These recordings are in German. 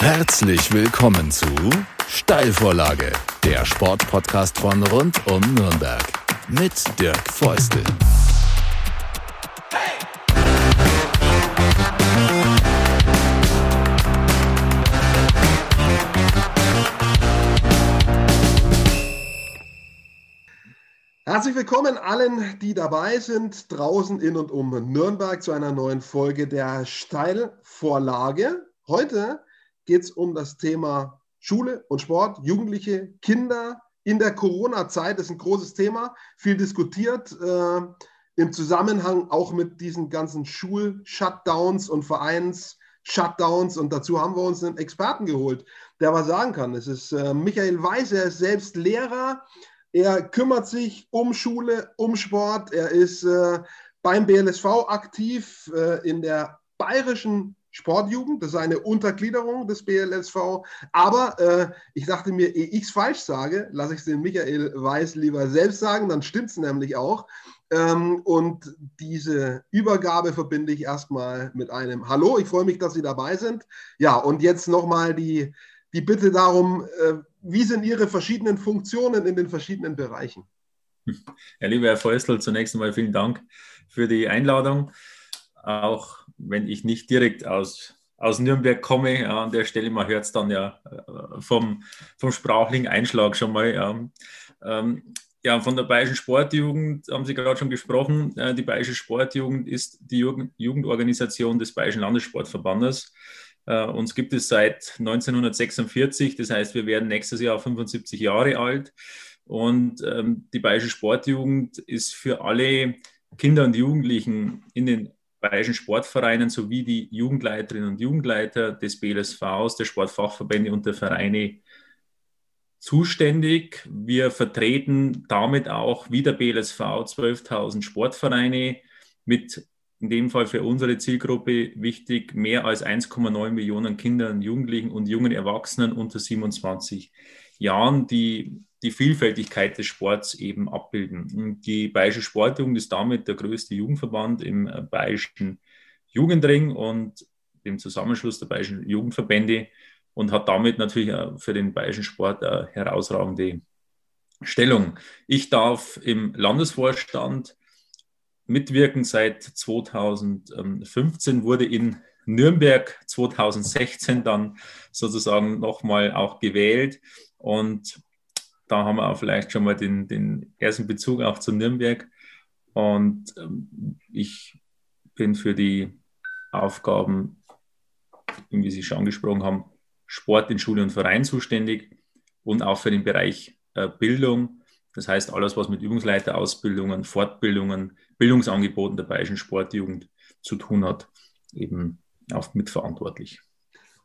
Herzlich willkommen zu Steilvorlage, der Sportpodcast von rund um Nürnberg mit Dirk Feustel. Herzlich willkommen allen, die dabei sind, draußen in und um Nürnberg zu einer neuen Folge der Steilvorlage. Heute geht es um das Thema Schule und Sport, Jugendliche, Kinder in der Corona-Zeit. Das ist ein großes Thema, viel diskutiert äh, im Zusammenhang auch mit diesen ganzen Schul-Shutdowns und Vereins-Shutdowns. Und dazu haben wir uns einen Experten geholt, der was sagen kann. Es ist äh, Michael Weiß, er ist selbst Lehrer er kümmert sich um Schule, um Sport. Er ist äh, beim BLSV aktiv äh, in der bayerischen Sportjugend. Das ist eine Untergliederung des BLSV. Aber äh, ich dachte mir, ehe ich es falsch sage, lasse ich es den Michael Weiß lieber selbst sagen, dann stimmt es nämlich auch. Ähm, und diese Übergabe verbinde ich erstmal mit einem Hallo. Ich freue mich, dass Sie dabei sind. Ja, und jetzt nochmal die, die Bitte darum, äh, wie sind Ihre verschiedenen Funktionen in den verschiedenen Bereichen? Ja, lieber Herr Feustel, zunächst einmal vielen Dank für die Einladung. Auch wenn ich nicht direkt aus, aus Nürnberg komme, ja, an der Stelle, man hört es dann ja äh, vom, vom sprachlichen Einschlag schon mal. Ja. Ähm, ja, von der Bayerischen Sportjugend haben Sie gerade schon gesprochen. Äh, die Bayerische Sportjugend ist die Jugendorganisation des Bayerischen Landessportverbandes. Äh, uns gibt es seit 1946, das heißt, wir werden nächstes Jahr 75 Jahre alt. Und ähm, die Bayerische Sportjugend ist für alle Kinder und Jugendlichen in den bayerischen Sportvereinen sowie die Jugendleiterinnen und Jugendleiter des BLSVs, der Sportfachverbände und der Vereine zuständig. Wir vertreten damit auch wie der BLSV 12.000 Sportvereine mit in dem Fall für unsere Zielgruppe wichtig, mehr als 1,9 Millionen Kindern, Jugendlichen und jungen Erwachsenen unter 27 Jahren, die die Vielfältigkeit des Sports eben abbilden. Die Bayerische Sportjugend ist damit der größte Jugendverband im äh, Bayerischen Jugendring und dem Zusammenschluss der Bayerischen Jugendverbände und hat damit natürlich für den bayerischen Sport eine herausragende Stellung. Ich darf im Landesvorstand mitwirken seit 2015, wurde in Nürnberg 2016 dann sozusagen nochmal auch gewählt. Und da haben wir auch vielleicht schon mal den, den ersten Bezug auch zu Nürnberg. Und ähm, ich bin für die Aufgaben, wie Sie schon angesprochen haben, Sport in Schule und Verein zuständig und auch für den Bereich äh, Bildung. Das heißt, alles, was mit Übungsleiterausbildungen, Fortbildungen, Bildungsangeboten der Bayerischen Sportjugend zu tun hat, eben auch mitverantwortlich.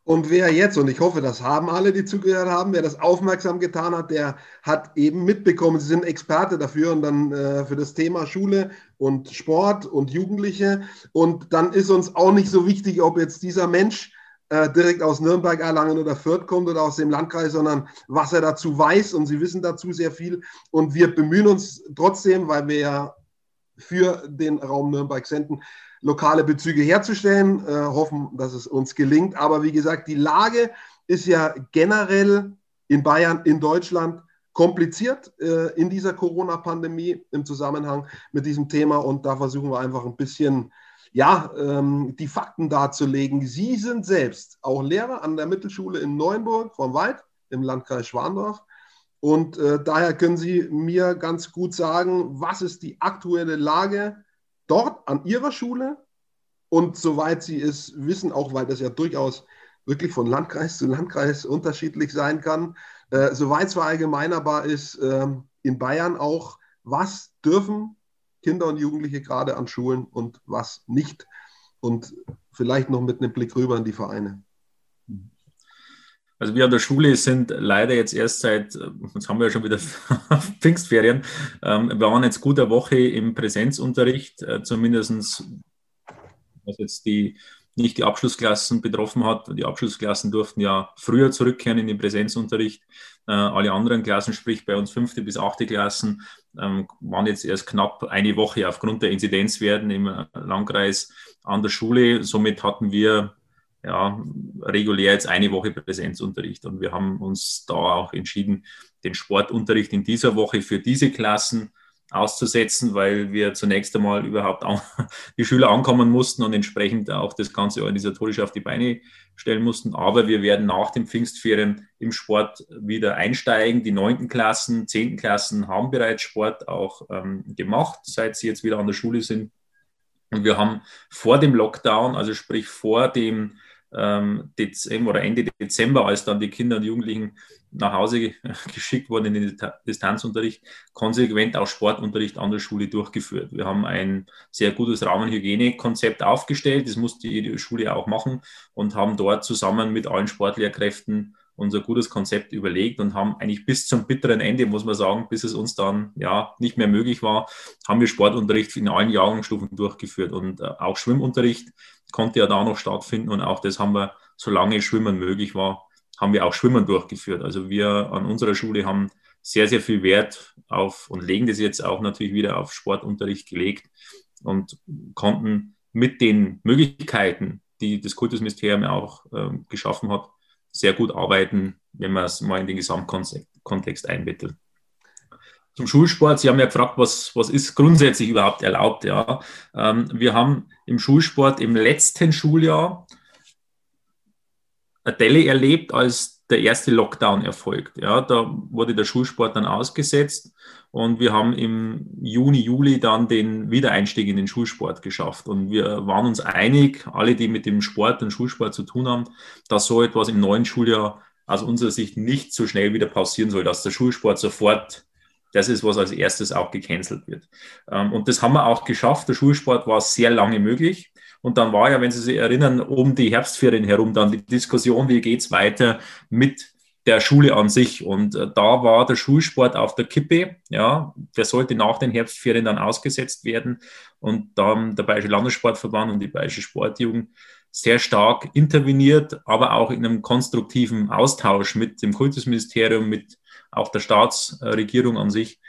Und wer jetzt, und ich hoffe, das haben alle, die zugehört haben, wer das aufmerksam getan hat, der hat eben mitbekommen, sie sind Experte dafür und dann äh, für das Thema Schule und Sport und Jugendliche. Und dann ist uns auch nicht so wichtig, ob jetzt dieser Mensch äh, direkt aus Nürnberg, Erlangen oder Fürth kommt oder aus dem Landkreis, sondern was er dazu weiß. Und sie wissen dazu sehr viel. Und wir bemühen uns trotzdem, weil wir ja für den Raum Nürnberg senden, lokale Bezüge herzustellen, äh, hoffen, dass es uns gelingt. Aber wie gesagt, die Lage ist ja generell in Bayern, in Deutschland kompliziert äh, in dieser Corona-Pandemie im Zusammenhang mit diesem Thema. Und da versuchen wir einfach ein bisschen, ja, ähm, die Fakten darzulegen. Sie sind selbst auch Lehrer an der Mittelschule in Neuenburg vom Wald im Landkreis Schwandorf. Und äh, daher können Sie mir ganz gut sagen, was ist die aktuelle Lage dort an Ihrer Schule? Und soweit Sie es wissen, auch weil das ja durchaus wirklich von Landkreis zu Landkreis unterschiedlich sein kann, äh, soweit es verallgemeinerbar ist, äh, in Bayern auch, was dürfen Kinder und Jugendliche gerade an Schulen und was nicht? Und vielleicht noch mit einem Blick rüber in die Vereine. Also wir an der Schule sind leider jetzt erst seit, jetzt haben wir ja schon wieder Pfingstferien, ähm, wir waren jetzt gut eine Woche im Präsenzunterricht, äh, zumindest was jetzt die nicht die Abschlussklassen betroffen hat. Die Abschlussklassen durften ja früher zurückkehren in den Präsenzunterricht. Äh, alle anderen Klassen, sprich bei uns fünfte bis achte Klassen, ähm, waren jetzt erst knapp eine Woche aufgrund der Inzidenzwerten im Landkreis an der Schule. Somit hatten wir ja, regulär jetzt eine Woche Präsenzunterricht. Und wir haben uns da auch entschieden, den Sportunterricht in dieser Woche für diese Klassen auszusetzen, weil wir zunächst einmal überhaupt die Schüler ankommen mussten und entsprechend auch das Ganze organisatorisch auf die Beine stellen mussten. Aber wir werden nach den Pfingstferien im Sport wieder einsteigen. Die neunten Klassen, zehnten Klassen haben bereits Sport auch ähm, gemacht, seit sie jetzt wieder an der Schule sind. Und wir haben vor dem Lockdown, also sprich vor dem Dezember oder Ende Dezember, als dann die Kinder und Jugendlichen nach Hause geschickt wurden in den Distanzunterricht, konsequent auch Sportunterricht an der Schule durchgeführt. Wir haben ein sehr gutes Rahmenhygienekonzept aufgestellt, das musste die Schule auch machen und haben dort zusammen mit allen Sportlehrkräften unser gutes Konzept überlegt und haben eigentlich bis zum bitteren Ende, muss man sagen, bis es uns dann ja nicht mehr möglich war, haben wir Sportunterricht in allen Jahrgangsstufen durchgeführt und äh, auch Schwimmunterricht konnte ja da noch stattfinden und auch das haben wir, solange Schwimmen möglich war, haben wir auch Schwimmen durchgeführt. Also wir an unserer Schule haben sehr, sehr viel Wert auf und legen das jetzt auch natürlich wieder auf Sportunterricht gelegt und konnten mit den Möglichkeiten, die das Kultusministerium auch äh, geschaffen hat, sehr gut arbeiten, wenn man es mal in den Gesamtkontext einbettet. Zum Schulsport, Sie haben ja gefragt, was, was ist grundsätzlich überhaupt erlaubt. Ja? Ähm, wir haben im Schulsport im letzten Schuljahr eine Delle erlebt, als der erste Lockdown erfolgt. Ja, da wurde der Schulsport dann ausgesetzt und wir haben im Juni, Juli dann den Wiedereinstieg in den Schulsport geschafft. Und wir waren uns einig, alle, die mit dem Sport und Schulsport zu tun haben, dass so etwas im neuen Schuljahr aus unserer Sicht nicht so schnell wieder passieren soll, dass der Schulsport sofort das ist, was als erstes auch gecancelt wird. Ähm, und das haben wir auch geschafft. Der Schulsport war sehr lange möglich. Und dann war ja, wenn Sie sich erinnern, um die Herbstferien herum dann die Diskussion, wie geht es weiter mit der Schule an sich. Und äh, da war der Schulsport auf der Kippe. Ja, der sollte nach den Herbstferien dann ausgesetzt werden. Und da haben der Bayerische Landessportverband und die Bayerische Sportjugend sehr stark interveniert, aber auch in einem konstruktiven Austausch mit dem Kultusministerium, mit auch der Staatsregierung an sich.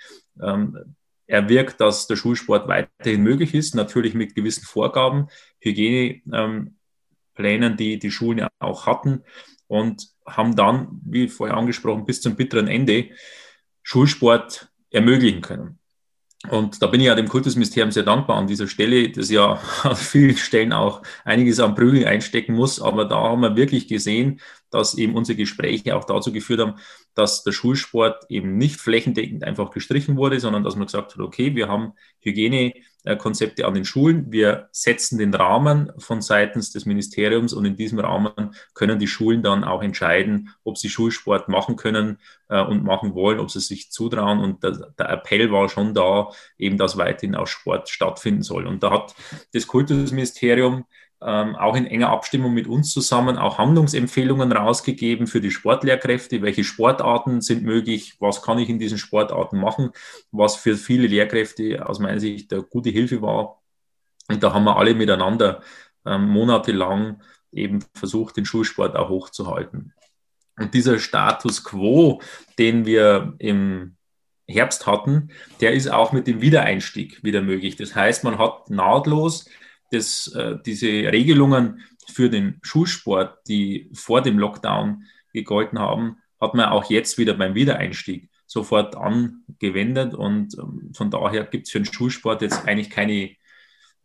Ähm, erwirkt, dass der Schulsport weiterhin möglich ist, natürlich mit gewissen Vorgaben, Hygieneplänen, die die Schulen ja auch hatten und haben dann, wie vorher angesprochen, bis zum bitteren Ende Schulsport ermöglichen können. Und da bin ich ja dem Kultusministerium sehr dankbar an dieser Stelle, das ja an vielen Stellen auch einiges an Prügel einstecken muss. Aber da haben wir wirklich gesehen, dass eben unsere Gespräche auch dazu geführt haben, dass der Schulsport eben nicht flächendeckend einfach gestrichen wurde, sondern dass man gesagt hat, okay, wir haben Hygienekonzepte an den Schulen, wir setzen den Rahmen von seitens des Ministeriums und in diesem Rahmen können die Schulen dann auch entscheiden, ob sie Schulsport machen können äh, und machen wollen, ob sie sich zutrauen. Und der, der Appell war schon da, eben dass weiterhin auch Sport stattfinden soll. Und da hat das Kultusministerium ähm, auch in enger Abstimmung mit uns zusammen auch Handlungsempfehlungen rausgegeben für die Sportlehrkräfte. Welche Sportarten sind möglich? Was kann ich in diesen Sportarten machen? Was für viele Lehrkräfte aus meiner Sicht eine gute Hilfe war. Und da haben wir alle miteinander ähm, monatelang eben versucht, den Schulsport auch hochzuhalten. Und dieser Status quo, den wir im Herbst hatten, der ist auch mit dem Wiedereinstieg wieder möglich. Das heißt, man hat nahtlos das, äh, diese Regelungen für den Schulsport, die vor dem Lockdown gegolten haben, hat man auch jetzt wieder beim Wiedereinstieg sofort angewendet. Und ähm, von daher gibt es für den Schulsport jetzt eigentlich keine,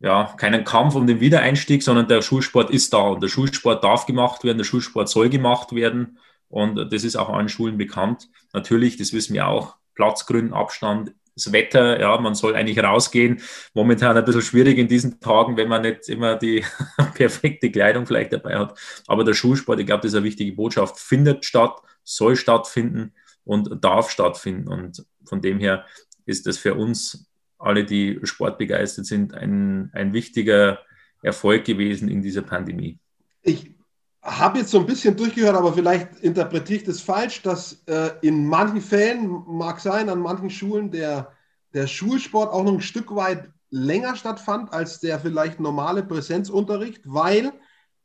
ja, keinen Kampf um den Wiedereinstieg, sondern der Schulsport ist da und der Schulsport darf gemacht werden, der Schulsport soll gemacht werden. Und das ist auch allen Schulen bekannt. Natürlich, das wissen wir auch, Platzgründen, Abstand das Wetter, ja, man soll eigentlich rausgehen. Momentan ein bisschen schwierig in diesen Tagen, wenn man nicht immer die perfekte Kleidung vielleicht dabei hat. Aber der Schulsport, ich glaube, das ist eine wichtige Botschaft, findet statt, soll stattfinden und darf stattfinden. Und von dem her ist das für uns alle, die sportbegeistert sind, ein, ein wichtiger Erfolg gewesen in dieser Pandemie. Ich habe jetzt so ein bisschen durchgehört, aber vielleicht interpretiere ich das falsch, dass äh, in manchen Fällen, mag sein, an manchen Schulen der, der Schulsport auch noch ein Stück weit länger stattfand als der vielleicht normale Präsenzunterricht, weil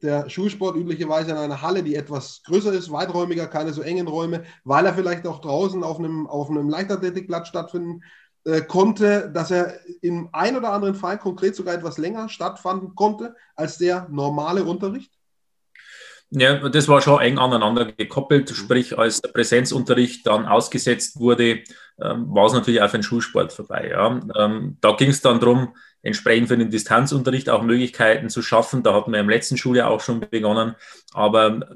der Schulsport üblicherweise in einer Halle, die etwas größer ist, weiträumiger, keine so engen Räume, weil er vielleicht auch draußen auf einem, auf einem Leichtathletikplatz stattfinden äh, konnte, dass er im ein oder anderen Fall konkret sogar etwas länger stattfinden konnte als der normale Unterricht? Ja, das war schon eng aneinander gekoppelt, mhm. sprich als der Präsenzunterricht dann ausgesetzt wurde, ähm, war es natürlich auch für den Schulsport vorbei. Ja. Ähm, da ging es dann darum, entsprechend für den Distanzunterricht auch Möglichkeiten zu schaffen. Da hatten wir im letzten Schuljahr auch schon begonnen. Aber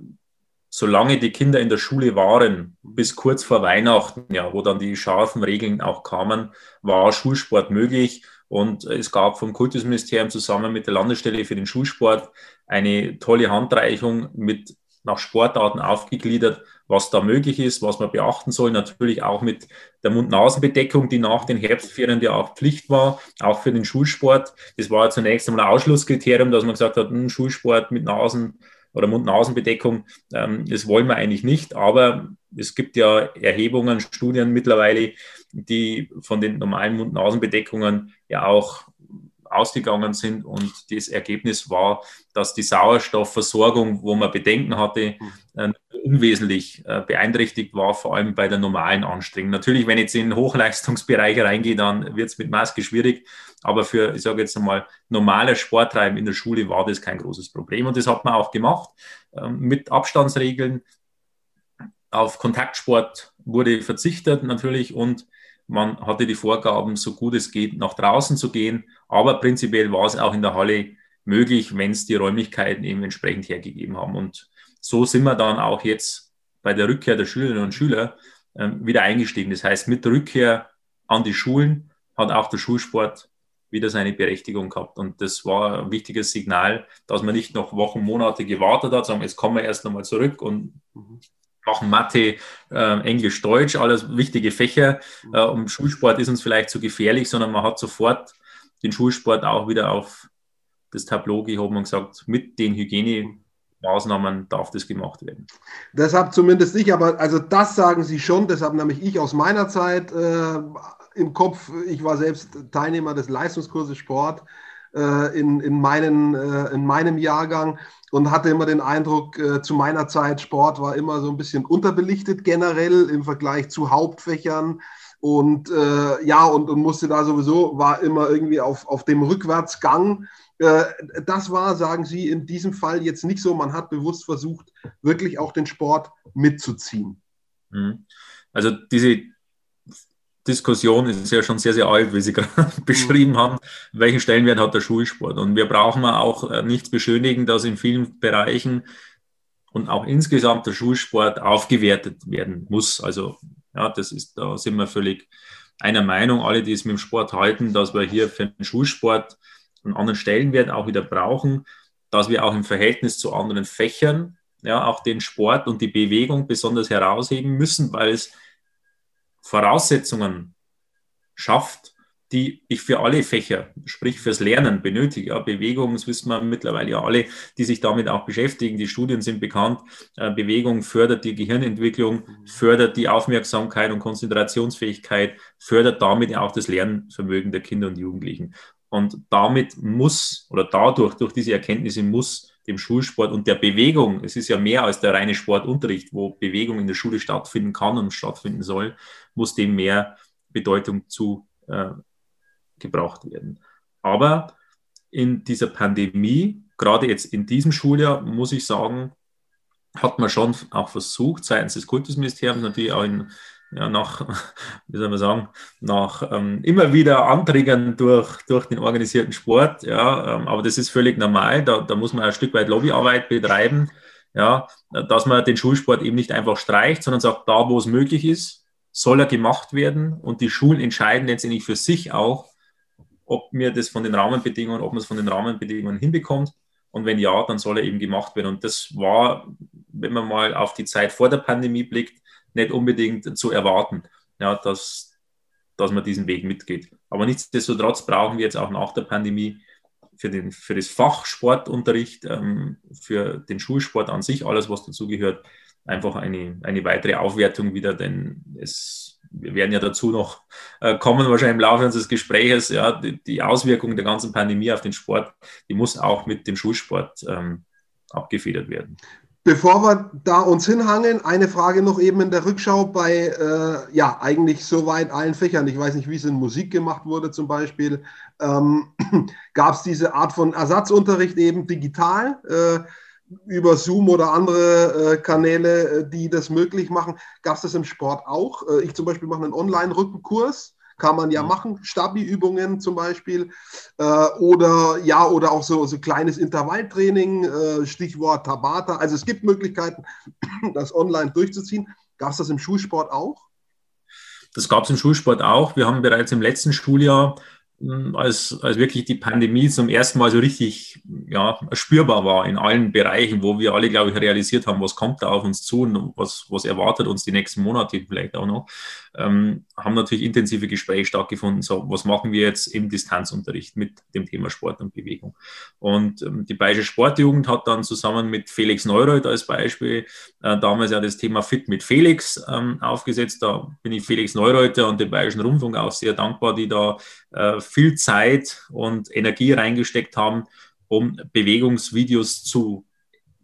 solange die Kinder in der Schule waren, bis kurz vor Weihnachten, ja, wo dann die scharfen Regeln auch kamen, war Schulsport möglich. Und es gab vom Kultusministerium zusammen mit der Landesstelle für den Schulsport eine tolle Handreichung mit nach Sportarten aufgegliedert, was da möglich ist, was man beachten soll. Natürlich auch mit der Mund-Nasen-Bedeckung, die nach den Herbstferien ja auch Pflicht war, auch für den Schulsport. Das war zunächst einmal ein Ausschlusskriterium, dass man gesagt hat, hm, Schulsport mit Nasen oder Mund-Nasen-Bedeckung, ähm, das wollen wir eigentlich nicht. Aber es gibt ja Erhebungen, Studien mittlerweile, die von den normalen Mund-Nasen-Bedeckungen ja auch ausgegangen sind. Und das Ergebnis war, dass die Sauerstoffversorgung, wo man Bedenken hatte, äh, unwesentlich äh, beeinträchtigt war, vor allem bei der normalen Anstrengung. Natürlich, wenn ich jetzt in den Hochleistungsbereich reingehe, dann wird es mit Maske schwierig. Aber für, ich sage jetzt einmal, normaler Sporttreiben in der Schule war das kein großes Problem. Und das hat man auch gemacht ähm, mit Abstandsregeln. Auf Kontaktsport wurde verzichtet natürlich und man hatte die Vorgaben, so gut es geht, nach draußen zu gehen. Aber prinzipiell war es auch in der Halle möglich, wenn es die Räumlichkeiten eben entsprechend hergegeben haben. Und so sind wir dann auch jetzt bei der Rückkehr der Schülerinnen und Schüler äh, wieder eingestiegen. Das heißt, mit der Rückkehr an die Schulen hat auch der Schulsport wieder seine Berechtigung gehabt. Und das war ein wichtiges Signal, dass man nicht noch Wochen, Monate gewartet hat, sagen, jetzt kommen wir erst nochmal zurück und machen Mathe, äh, Englisch, Deutsch, alles wichtige Fächer. Mhm. Äh, um Schulsport ist uns vielleicht zu gefährlich, sondern man hat sofort den Schulsport auch wieder auf das Tableau gehoben und gesagt, mit den Hygienemaßnahmen darf das gemacht werden. Deshalb zumindest ich, aber also das sagen Sie schon, deshalb nämlich ich aus meiner Zeit äh, im Kopf, ich war selbst Teilnehmer des Leistungskurses Sport äh, in, in, meinen, äh, in meinem Jahrgang und hatte immer den Eindruck, äh, zu meiner Zeit, Sport war immer so ein bisschen unterbelichtet generell im Vergleich zu Hauptfächern. Und äh, ja, und, und musste da sowieso, war immer irgendwie auf, auf dem Rückwärtsgang. Äh, das war, sagen Sie, in diesem Fall jetzt nicht so. Man hat bewusst versucht, wirklich auch den Sport mitzuziehen. Mhm. Also diese Diskussion ist ja schon sehr, sehr alt, wie Sie gerade beschrieben haben. Welchen Stellenwert hat der Schulsport? Und wir brauchen auch äh, nichts beschönigen, dass in vielen Bereichen und auch insgesamt der Schulsport aufgewertet werden muss. Also, ja, das ist, da sind wir völlig einer Meinung, alle, die es mit dem Sport halten, dass wir hier für den Schulsport einen anderen Stellenwert auch wieder brauchen, dass wir auch im Verhältnis zu anderen Fächern ja auch den Sport und die Bewegung besonders herausheben müssen, weil es Voraussetzungen schafft, die ich für alle Fächer, sprich fürs Lernen benötige. Ja, Bewegung, das wissen wir mittlerweile ja alle, die sich damit auch beschäftigen. Die Studien sind bekannt. Äh, Bewegung fördert die Gehirnentwicklung, fördert die Aufmerksamkeit und Konzentrationsfähigkeit, fördert damit auch das Lernvermögen der Kinder und Jugendlichen. Und damit muss oder dadurch, durch diese Erkenntnisse muss dem Schulsport und der Bewegung, es ist ja mehr als der reine Sportunterricht, wo Bewegung in der Schule stattfinden kann und stattfinden soll, muss dem mehr Bedeutung zu äh, werden. Aber in dieser Pandemie, gerade jetzt in diesem Schuljahr, muss ich sagen, hat man schon auch versucht, seitens des Kultusministeriums, natürlich auch in, ja, nach, wie soll man sagen, nach ähm, immer wieder Anträgen durch, durch den organisierten Sport. Ja, ähm, aber das ist völlig normal. Da, da muss man ein Stück weit Lobbyarbeit betreiben, ja, dass man den Schulsport eben nicht einfach streicht, sondern sagt, da wo es möglich ist, soll er gemacht werden. Und die Schulen entscheiden letztendlich für sich auch, ob mir das von den Rahmenbedingungen, ob man es von den Rahmenbedingungen hinbekommt. Und wenn ja, dann soll er eben gemacht werden. Und das war, wenn man mal auf die Zeit vor der Pandemie blickt, nicht unbedingt zu erwarten, ja, dass, dass man diesen Weg mitgeht. Aber nichtsdestotrotz brauchen wir jetzt auch nach der Pandemie für, den, für das Fach Sportunterricht, ähm, für den Schulsport an sich, alles, was dazugehört, einfach eine, eine weitere Aufwertung wieder, denn es, wir werden ja dazu noch äh, kommen, wahrscheinlich im Laufe unseres Gesprächs, ja, die, die Auswirkungen der ganzen Pandemie auf den Sport, die muss auch mit dem Schulsport ähm, abgefedert werden. Bevor wir da uns hinhangeln, eine Frage noch eben in der Rückschau bei, äh, ja, eigentlich soweit allen Fächern. Ich weiß nicht, wie es in Musik gemacht wurde zum Beispiel. Ähm, Gab es diese Art von Ersatzunterricht eben digital? Äh, über Zoom oder andere äh, Kanäle, äh, die das möglich machen. Gab es das im Sport auch? Äh, ich zum Beispiel mache einen Online-Rückenkurs kann man ja mhm. machen, Stabi-Übungen zum Beispiel äh, oder ja, oder auch so, so kleines Intervalltraining, äh, Stichwort Tabata. Also es gibt Möglichkeiten, das online durchzuziehen. Gab es das im Schulsport auch? Das gab es im Schulsport auch. Wir haben bereits im letzten Schuljahr als, als wirklich die Pandemie zum ersten Mal so richtig ja, spürbar war in allen Bereichen, wo wir alle, glaube ich, realisiert haben, was kommt da auf uns zu und was, was erwartet uns die nächsten Monate vielleicht auch noch, ähm, haben natürlich intensive Gespräche stattgefunden. So, was machen wir jetzt im Distanzunterricht mit dem Thema Sport und Bewegung? Und ähm, die Bayerische Sportjugend hat dann zusammen mit Felix Neureuth als Beispiel äh, damals ja das Thema Fit mit Felix ähm, aufgesetzt. Da bin ich Felix Neureuter und dem Bayerischen Rundfunk auch sehr dankbar, die da äh, viel Zeit und Energie reingesteckt haben, um Bewegungsvideos zu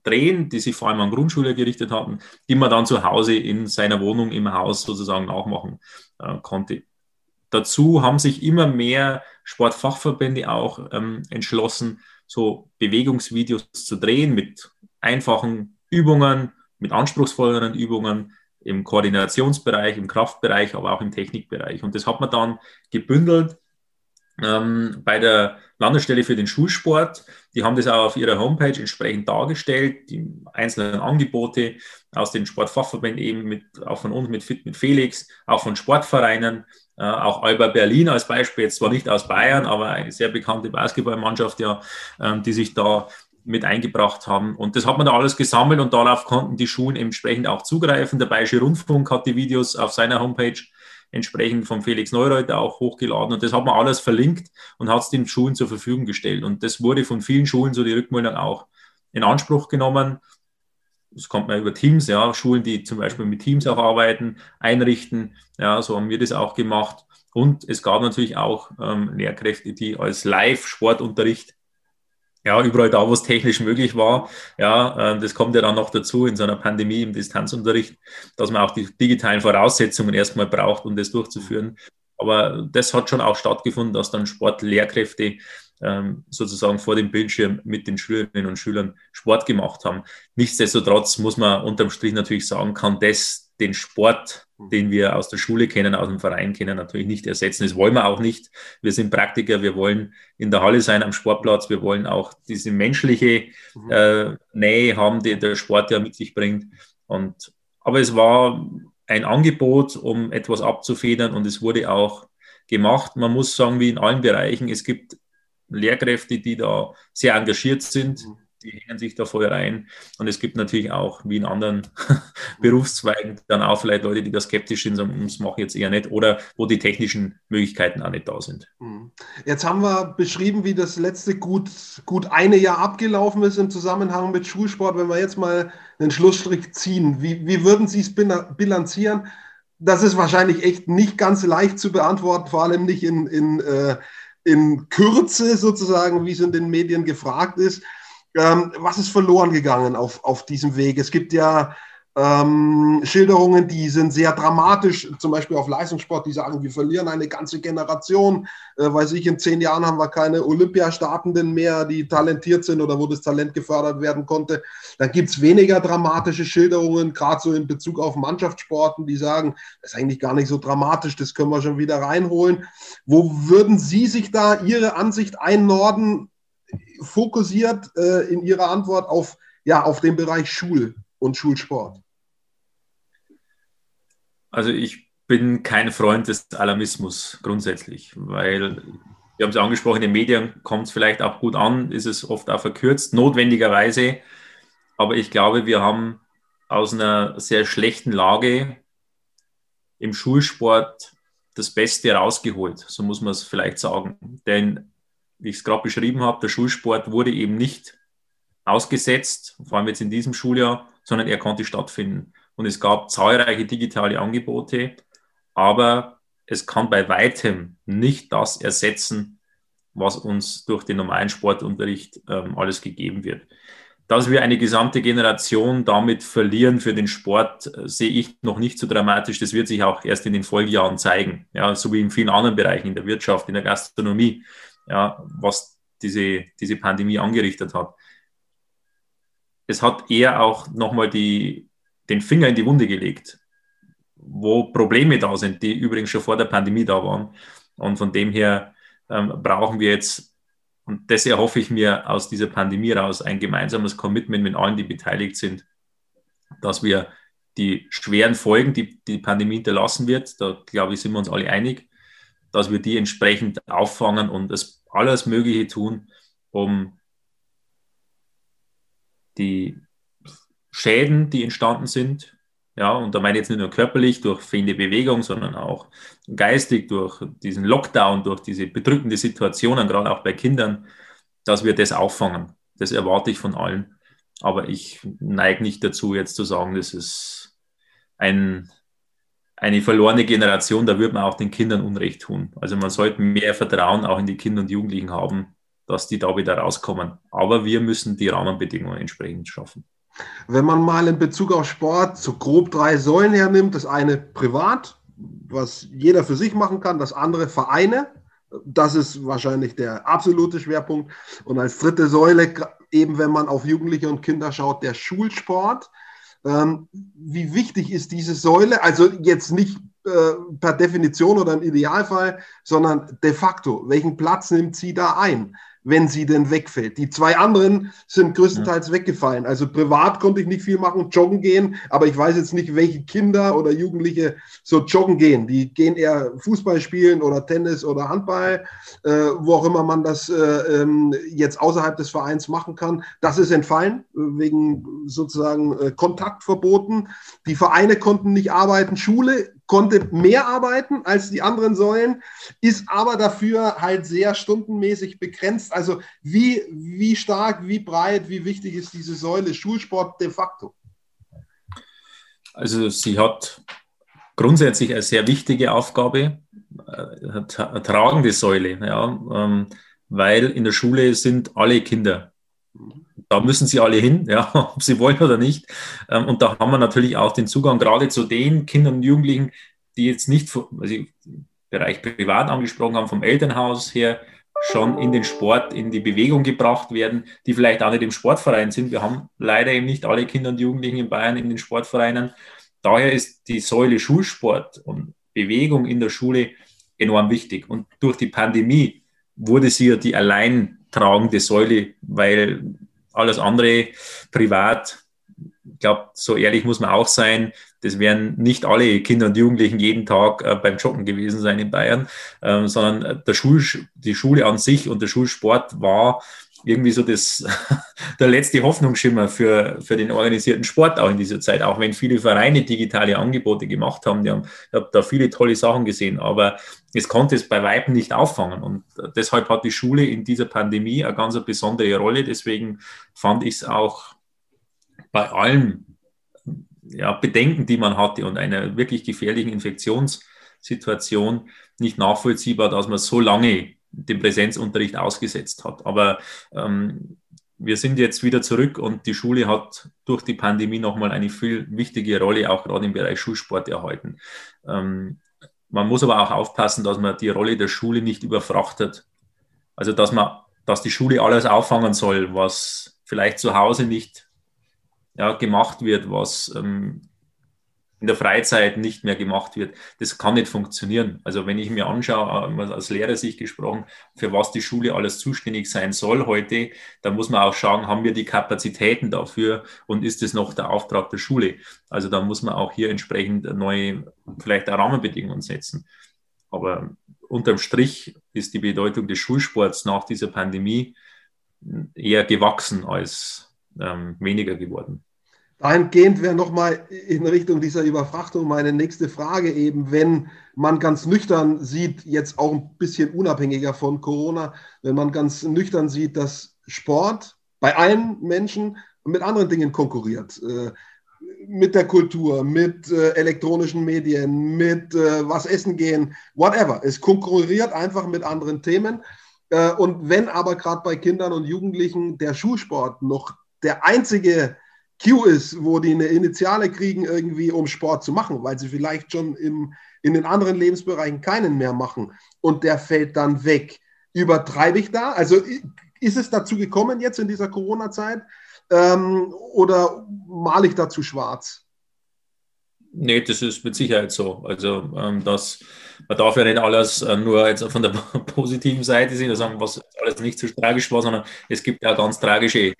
drehen, die sich vor allem an Grundschule gerichtet hatten, die man dann zu Hause in seiner Wohnung im Haus sozusagen nachmachen äh, konnte. Dazu haben sich immer mehr Sportfachverbände auch ähm, entschlossen, so Bewegungsvideos zu drehen mit einfachen Übungen, mit anspruchsvolleren Übungen, im Koordinationsbereich, im Kraftbereich, aber auch im Technikbereich. Und das hat man dann gebündelt ähm, bei der Landesstelle für den Schulsport. Die haben das auch auf ihrer Homepage entsprechend dargestellt, die einzelnen Angebote aus den Sportfachverbänden eben mit, auch von uns mit Fit mit Felix, auch von Sportvereinen, äh, auch Alba Berlin als Beispiel, jetzt zwar nicht aus Bayern, aber eine sehr bekannte Basketballmannschaft, ja, ähm, die sich da mit eingebracht haben. Und das hat man da alles gesammelt und darauf konnten die Schulen entsprechend auch zugreifen. Der Bayerische Rundfunk hat die Videos auf seiner Homepage entsprechend von Felix Neureuter auch hochgeladen. Und das hat man alles verlinkt und hat es den Schulen zur Verfügung gestellt. Und das wurde von vielen Schulen, so die Rückmeldung auch, in Anspruch genommen. Das kommt man über Teams, ja, Schulen, die zum Beispiel mit Teams auch arbeiten, einrichten. Ja, so haben wir das auch gemacht. Und es gab natürlich auch ähm, Lehrkräfte, die als Live-Sportunterricht ja, überall da, wo es technisch möglich war. Ja, äh, das kommt ja dann noch dazu in so einer Pandemie im Distanzunterricht, dass man auch die digitalen Voraussetzungen erstmal braucht, um das durchzuführen. Aber das hat schon auch stattgefunden, dass dann Sportlehrkräfte ähm, sozusagen vor dem Bildschirm mit den Schülerinnen und Schülern Sport gemacht haben. Nichtsdestotrotz muss man unterm Strich natürlich sagen, kann das den Sport. Den wir aus der Schule kennen, aus dem Verein kennen, natürlich nicht ersetzen. Das wollen wir auch nicht. Wir sind Praktiker, wir wollen in der Halle sein, am Sportplatz, wir wollen auch diese menschliche mhm. äh, Nähe haben, die der Sport ja mit sich bringt. Und, aber es war ein Angebot, um etwas abzufedern und es wurde auch gemacht. Man muss sagen, wie in allen Bereichen, es gibt Lehrkräfte, die da sehr engagiert sind, mhm die hängen sich da voll rein. Und es gibt natürlich auch, wie in anderen Berufszweigen, dann auch vielleicht Leute, die da skeptisch sind, sagen, das mache ich jetzt eher nicht, oder wo die technischen Möglichkeiten auch nicht da sind. Mhm. Jetzt haben wir beschrieben, wie das letzte gut, gut eine Jahr abgelaufen ist im Zusammenhang mit Schulsport. Wenn wir jetzt mal einen Schlussstrich ziehen, wie, wie würden Sie es bilanzieren? Das ist wahrscheinlich echt nicht ganz leicht zu beantworten, vor allem nicht in, in, äh, in Kürze sozusagen, wie es in den Medien gefragt ist. Ähm, was ist verloren gegangen auf, auf diesem Weg? Es gibt ja ähm, Schilderungen, die sind sehr dramatisch, zum Beispiel auf Leistungssport, die sagen, wir verlieren eine ganze Generation. Äh, weiß ich, in zehn Jahren haben wir keine Olympiastartenden mehr, die talentiert sind oder wo das Talent gefördert werden konnte. Dann gibt es weniger dramatische Schilderungen, gerade so in Bezug auf Mannschaftssporten, die sagen, das ist eigentlich gar nicht so dramatisch, das können wir schon wieder reinholen. Wo würden Sie sich da Ihre Ansicht einnorden? Fokussiert äh, in Ihrer Antwort auf, ja, auf den Bereich Schul und Schulsport. Also ich bin kein Freund des Alarmismus grundsätzlich, weil wir haben es angesprochen, in den Medien kommt es vielleicht auch gut an, ist es oft auch verkürzt, notwendigerweise. Aber ich glaube, wir haben aus einer sehr schlechten Lage im Schulsport das Beste rausgeholt, so muss man es vielleicht sagen. Denn wie ich es gerade beschrieben habe, der Schulsport wurde eben nicht ausgesetzt, vor allem jetzt in diesem Schuljahr, sondern er konnte stattfinden. Und es gab zahlreiche digitale Angebote, aber es kann bei weitem nicht das ersetzen, was uns durch den normalen Sportunterricht ähm, alles gegeben wird. Dass wir eine gesamte Generation damit verlieren für den Sport, äh, sehe ich noch nicht so dramatisch. Das wird sich auch erst in den Folgejahren zeigen. Ja, so wie in vielen anderen Bereichen, in der Wirtschaft, in der Gastronomie ja, was diese, diese Pandemie angerichtet hat. es hat eher auch nochmal den Finger in die Wunde gelegt, wo Probleme da sind, die übrigens schon vor der Pandemie da waren. Und von dem her ähm, brauchen wir jetzt, und das erhoffe ich mir aus dieser Pandemie raus, ein gemeinsames Commitment mit allen, die beteiligt sind, dass wir die schweren Folgen, die die Pandemie hinterlassen wird, da glaube ich, sind wir uns alle einig, dass wir die entsprechend auffangen und das alles Mögliche tun, um die Schäden, die entstanden sind, ja, und da meine ich jetzt nicht nur körperlich durch fehlende Bewegung, sondern auch geistig durch diesen Lockdown, durch diese bedrückende Situationen, gerade auch bei Kindern, dass wir das auffangen. Das erwarte ich von allen. Aber ich neige nicht dazu, jetzt zu sagen, das ist ein, eine verlorene Generation, da würde man auch den Kindern Unrecht tun. Also man sollte mehr Vertrauen auch in die Kinder und Jugendlichen haben, dass die da wieder rauskommen. Aber wir müssen die Rahmenbedingungen entsprechend schaffen. Wenn man mal in Bezug auf Sport so grob drei Säulen hernimmt, das eine privat, was jeder für sich machen kann, das andere Vereine, das ist wahrscheinlich der absolute Schwerpunkt. Und als dritte Säule, eben wenn man auf Jugendliche und Kinder schaut, der Schulsport. Ähm, wie wichtig ist diese Säule? Also jetzt nicht äh, per Definition oder im Idealfall, sondern de facto. Welchen Platz nimmt sie da ein? Wenn sie denn wegfällt. Die zwei anderen sind größtenteils ja. weggefallen. Also privat konnte ich nicht viel machen, joggen gehen, aber ich weiß jetzt nicht, welche Kinder oder Jugendliche so joggen gehen. Die gehen eher Fußball spielen oder Tennis oder Handball, äh, wo auch immer man das äh, ähm, jetzt außerhalb des Vereins machen kann. Das ist entfallen, wegen sozusagen äh, Kontaktverboten. Die Vereine konnten nicht arbeiten, Schule konnte mehr arbeiten als die anderen Säulen, ist aber dafür halt sehr stundenmäßig begrenzt. Also wie, wie stark, wie breit, wie wichtig ist diese Säule Schulsport de facto? Also sie hat grundsätzlich eine sehr wichtige Aufgabe, äh, eine tragende Säule, ja, ähm, weil in der Schule sind alle Kinder. Da müssen sie alle hin, ja, ob sie wollen oder nicht. Ähm, und da haben wir natürlich auch den Zugang gerade zu den Kindern und Jugendlichen, die jetzt nicht, also im Bereich privat angesprochen haben, vom Elternhaus her schon in den Sport, in die Bewegung gebracht werden, die vielleicht auch nicht im Sportverein sind. Wir haben leider eben nicht alle Kinder und Jugendlichen in Bayern in den Sportvereinen. Daher ist die Säule Schulsport und Bewegung in der Schule enorm wichtig. Und durch die Pandemie wurde sie ja die allein tragende Säule, weil alles andere privat, ich glaube, so ehrlich muss man auch sein, das werden nicht alle Kinder und Jugendlichen jeden Tag äh, beim Joggen gewesen sein in Bayern, ähm, sondern der Schul, die Schule an sich und der Schulsport war irgendwie so das, der letzte Hoffnungsschimmer für, für den organisierten Sport auch in dieser Zeit, auch wenn viele Vereine digitale Angebote gemacht haben. Die haben ich habe da viele tolle Sachen gesehen, aber es konnte es bei Weitem nicht auffangen. Und deshalb hat die Schule in dieser Pandemie eine ganz besondere Rolle. Deswegen fand ich es auch bei allen ja, Bedenken, die man hatte und einer wirklich gefährlichen Infektionssituation nicht nachvollziehbar, dass man so lange den Präsenzunterricht ausgesetzt hat. Aber ähm, wir sind jetzt wieder zurück und die Schule hat durch die Pandemie nochmal eine viel wichtige Rolle, auch gerade im Bereich Schulsport erhalten. Ähm, man muss aber auch aufpassen, dass man die Rolle der Schule nicht überfrachtet. Also dass man, dass die Schule alles auffangen soll, was vielleicht zu Hause nicht ja, gemacht wird, was ähm, in der Freizeit nicht mehr gemacht wird. Das kann nicht funktionieren. Also wenn ich mir anschaue, äh, aus Lehrersicht gesprochen, für was die Schule alles zuständig sein soll heute, dann muss man auch schauen, haben wir die Kapazitäten dafür und ist es noch der Auftrag der Schule? Also da muss man auch hier entsprechend neue, vielleicht auch Rahmenbedingungen setzen. Aber unterm Strich ist die Bedeutung des Schulsports nach dieser Pandemie eher gewachsen als ähm, weniger geworden. Dahingehend wäre nochmal in Richtung dieser Überfrachtung meine nächste Frage eben, wenn man ganz nüchtern sieht, jetzt auch ein bisschen unabhängiger von Corona, wenn man ganz nüchtern sieht, dass Sport bei allen Menschen mit anderen Dingen konkurriert. Äh, mit der Kultur, mit äh, elektronischen Medien, mit äh, was essen gehen, whatever. Es konkurriert einfach mit anderen Themen. Und wenn aber gerade bei Kindern und Jugendlichen der Schulsport noch der einzige Q ist, wo die eine Initiale kriegen, irgendwie um Sport zu machen, weil sie vielleicht schon im, in den anderen Lebensbereichen keinen mehr machen und der fällt dann weg. Übertreibe ich da? Also ist es dazu gekommen jetzt in dieser Corona-Zeit, Ähm, oder male ich dazu schwarz? Nee, das ist mit Sicherheit so. Also ähm, das, man darf ja nicht alles äh, nur jetzt von der positiven Seite sehen, sagen, was alles nicht so tragisch war, sondern es gibt ja ganz tragische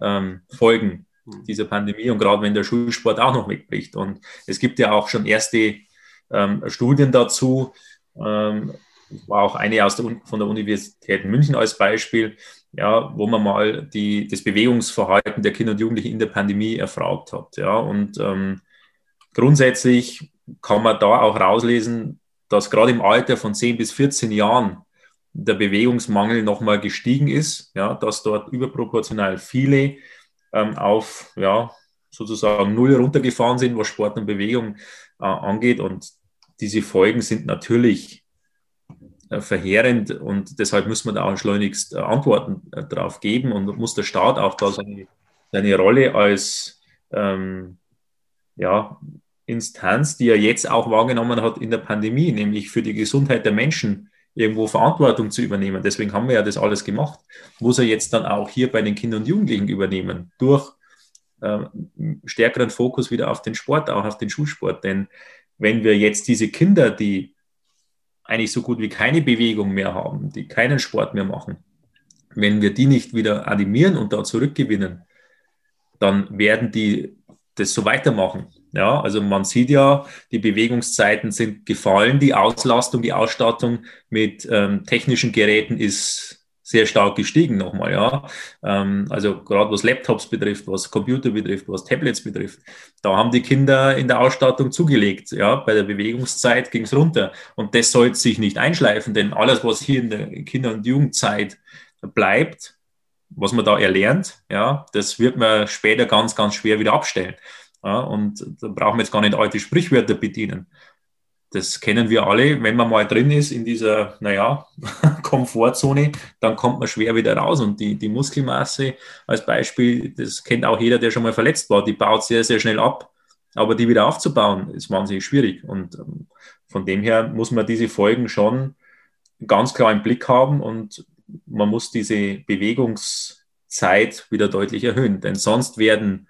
ähm, Folgen. Dieser Pandemie und gerade wenn der Schulsport auch noch wegbricht. Und es gibt ja auch schon erste ähm, Studien dazu, ähm, war auch eine aus der, von der Universität München als Beispiel, ja, wo man mal die, das Bewegungsverhalten der Kinder und Jugendlichen in der Pandemie erfragt hat. Ja, und ähm, grundsätzlich kann man da auch rauslesen, dass gerade im Alter von 10 bis 14 Jahren der Bewegungsmangel nochmal gestiegen ist, ja, dass dort überproportional viele ähm, auf ja, sozusagen null runtergefahren sind, was Sport und Bewegung äh, angeht. Und diese Folgen sind natürlich äh, verheerend und deshalb muss man da auch schleunigst äh, Antworten äh, darauf geben und muss der Staat auch da seine, seine Rolle als ähm, ja, Instanz, die er jetzt auch wahrgenommen hat in der Pandemie, nämlich für die Gesundheit der Menschen irgendwo Verantwortung zu übernehmen. Deswegen haben wir ja das alles gemacht. Muss er jetzt dann auch hier bei den Kindern und Jugendlichen übernehmen, durch äh, stärkeren Fokus wieder auf den Sport, auch auf den Schulsport. Denn wenn wir jetzt diese Kinder, die eigentlich so gut wie keine Bewegung mehr haben, die keinen Sport mehr machen, wenn wir die nicht wieder animieren und da zurückgewinnen, dann werden die das so weitermachen. Ja, also man sieht ja, die Bewegungszeiten sind gefallen, die Auslastung, die Ausstattung mit ähm, technischen Geräten ist sehr stark gestiegen nochmal, ja. Ähm, also gerade was Laptops betrifft, was Computer betrifft, was Tablets betrifft, da haben die Kinder in der Ausstattung zugelegt, ja. Bei der Bewegungszeit ging es runter. Und das sollte sich nicht einschleifen, denn alles, was hier in der Kinder- und Jugendzeit bleibt, was man da erlernt, ja, das wird man später ganz, ganz schwer wieder abstellen. Ja, und da brauchen wir jetzt gar nicht alte Sprichwörter bedienen das kennen wir alle, wenn man mal drin ist in dieser, naja, Komfortzone, dann kommt man schwer wieder raus. Und die, die Muskelmasse als Beispiel, das kennt auch jeder, der schon mal verletzt war, die baut sehr, sehr schnell ab. Aber die wieder aufzubauen, ist wahnsinnig schwierig. Und ähm, von dem her muss man diese Folgen schon ganz klar im Blick haben und man muss diese Bewegungszeit wieder deutlich erhöhen. Denn sonst werden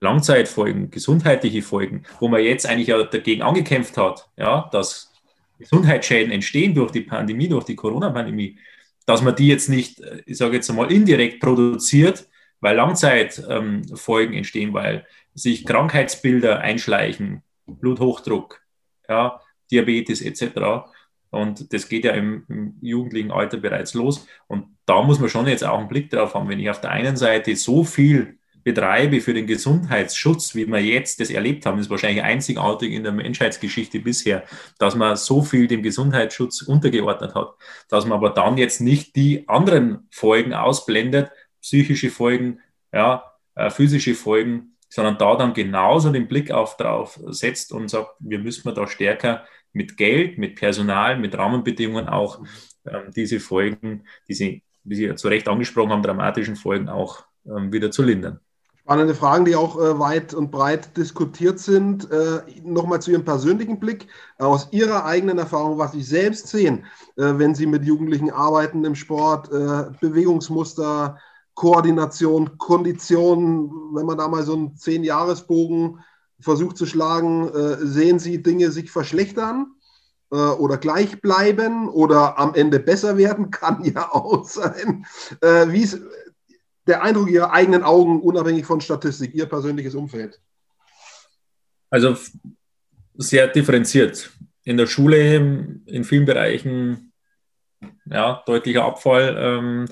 Langzeitfolgen, gesundheitliche Folgen, wo man jetzt eigentlich ja dagegen angekämpft hat, ja, dass Gesundheitsschäden entstehen durch die Pandemie, durch die Corona-Pandemie, dass man die jetzt nicht, äh, ich sage jetzt einmal, indirekt produziert, weil Langzeitfolgen ähm, entstehen, weil sich Krankheitsbilder einschleichen, Bluthochdruck, ja, Diabetes etc. Und das geht ja im, im, jugendlichen Alter bereits los. Und da muss man schon jetzt auch einen Blick drauf haben, wenn ich auf der einen Seite so viel betreibe für den Gesundheitsschutz, wie wir jetzt das erlebt haben, ist wahrscheinlich einzigartig in der Menschheitsgeschichte bisher, dass man so viel dem Gesundheitsschutz untergeordnet hat, dass man aber dann jetzt nicht die anderen Folgen ausblendet, psychische Folgen, ja, äh, physische Folgen, sondern da dann genauso den Blick auf drauf setzt und sagt, wir müssen da stärker mit Geld, mit Personal, mit Rahmenbedingungen auch ähm, diese Folgen, diese, wie Sie ja zu Recht angesprochen haben, dramatischen Folgen auch ähm, wieder zu lindern. Spannende Fragen, die auch äh, weit und breit diskutiert sind. Äh, Nochmal zu Ihrem persönlichen Blick, aus Ihrer eigenen Erfahrung, was Sie selbst sehen, äh, wenn Sie mit Jugendlichen arbeiten im Sport, äh, Bewegungsmuster, Koordination, Kondition, wenn man da mal so einen Zehn-Jahres-Bogen versucht zu schlagen, äh, sehen Sie Dinge sich verschlechtern? Äh, oder gleich bleiben oder am Ende besser werden, kann ja auch sein. wie ist, der Eindruck Ihrer eigenen Augen, unabhängig von Statistik, Ihr persönliches Umfeld? Also sehr differenziert. In der Schule in vielen Bereichen ja, deutlicher Abfall ähm,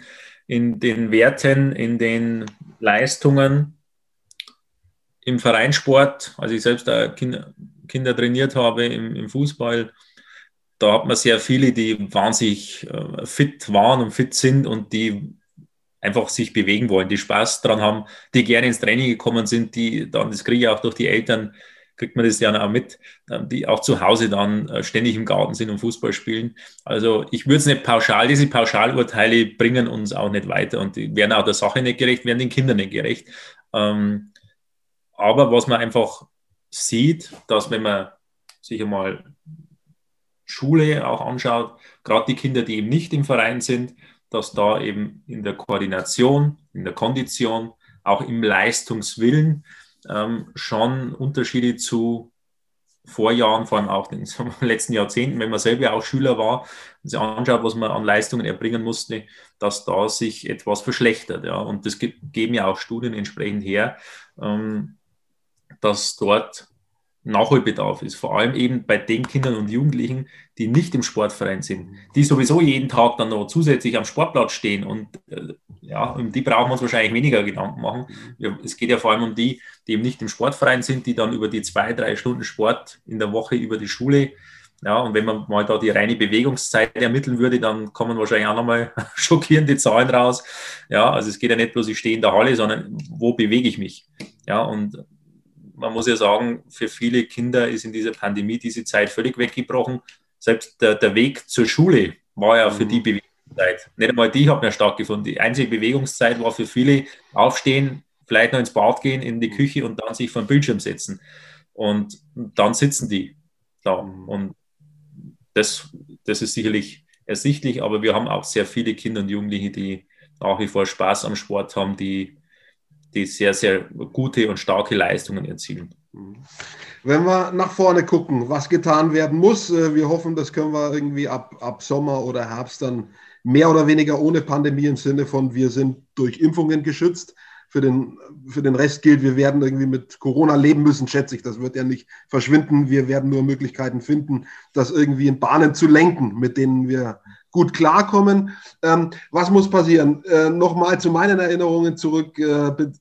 in den Werten, in den Leistungen. Im Vereinssport, als ich selbst Kinder, Kinder trainiert habe im, im, Fußball, da hat man sehr viele, die wahnsinnig äh, fit waren und fit sind und die einfach sich bewegen wollen, die Spaß dran haben, die gerne ins Training gekommen sind, die dann, das kriege ich auch durch die Eltern, kriegt man das ja auch mit, ähm, die auch zu Hause dann äh, ständig im Garten sind und Fußball spielen. Also ich würde es nicht pauschal, diese Pauschalurteile bringen uns auch nicht weiter und die werden auch der Sache nicht gerecht, werden den Kindern nicht gerecht. Ähm, aber was man einfach sieht, dass wenn man sich einmal Schule auch anschaut, gerade die Kinder, die eben nicht im Verein sind, dass da eben in der Koordination, in der Kondition auch im Leistungswillen ähm, schon Unterschiede zu Vorjahren, vor allem auch in den letzten Jahrzehnten, wenn man selber auch Schüler war, sich anschaut, was man an Leistungen erbringen musste, dass da sich etwas verschlechtert. Ja. Und das geben ja auch Studien entsprechend her, ähm, dass dort Nachholbedarf ist. Vor allem eben bei den Kindern und Jugendlichen, die nicht im Sportverein sind, die sowieso jeden Tag dann noch zusätzlich am Sportplatz stehen. Und äh, ja, um die brauchen wir uns wahrscheinlich weniger Gedanken machen. Ja, es geht ja vor allem um die, die eben nicht im Sportverein sind, die dann über die zwei, drei Stunden Sport in der Woche über die Schule ja, und wenn man mal da die reine Bewegungszeit ermitteln würde, dann kommen wahrscheinlich auch nochmal schockierende Zahlen raus. Ja, also es geht ja nicht bloß, ich stehe in der Halle, sondern wo bewege ich mich? Ja, und man muss ja sagen, für viele Kinder ist in dieser Pandemie diese Zeit völlig weggebrochen. Selbst der, der Weg zur Schule war ja für die mhm. Bewegungszeit. Nicht einmal die hat mehr stattgefunden. Die einzige Bewegungszeit war für viele aufstehen, vielleicht noch ins Bad gehen, in die Küche und dann sich vor den Bildschirm setzen. Und dann sitzen die da. Mhm. Und das, das ist sicherlich ersichtlich, aber wir haben auch sehr viele Kinder und Jugendliche, die nach wie vor Spaß am Sport haben, die die sehr, sehr gute und starke Leistungen erzielen. Wenn wir nach vorne gucken, was getan werden muss, äh, wir hoffen, das können wir irgendwie ab, ab Sommer oder Herbst dann mehr oder weniger ohne Pandemie im Sinne von, wir sind durch Impfungen geschützt. Für den, für den Rest gilt, wir werden irgendwie mit Corona leben müssen, schätze ich. Das wird ja nicht verschwinden. Wir werden nur Möglichkeiten finden, das irgendwie in Bahnen zu lenken, mit denen wir gut klarkommen. Ähm, was muss passieren? Äh, Nochmal zu meinen Erinnerungen zurück. Äh,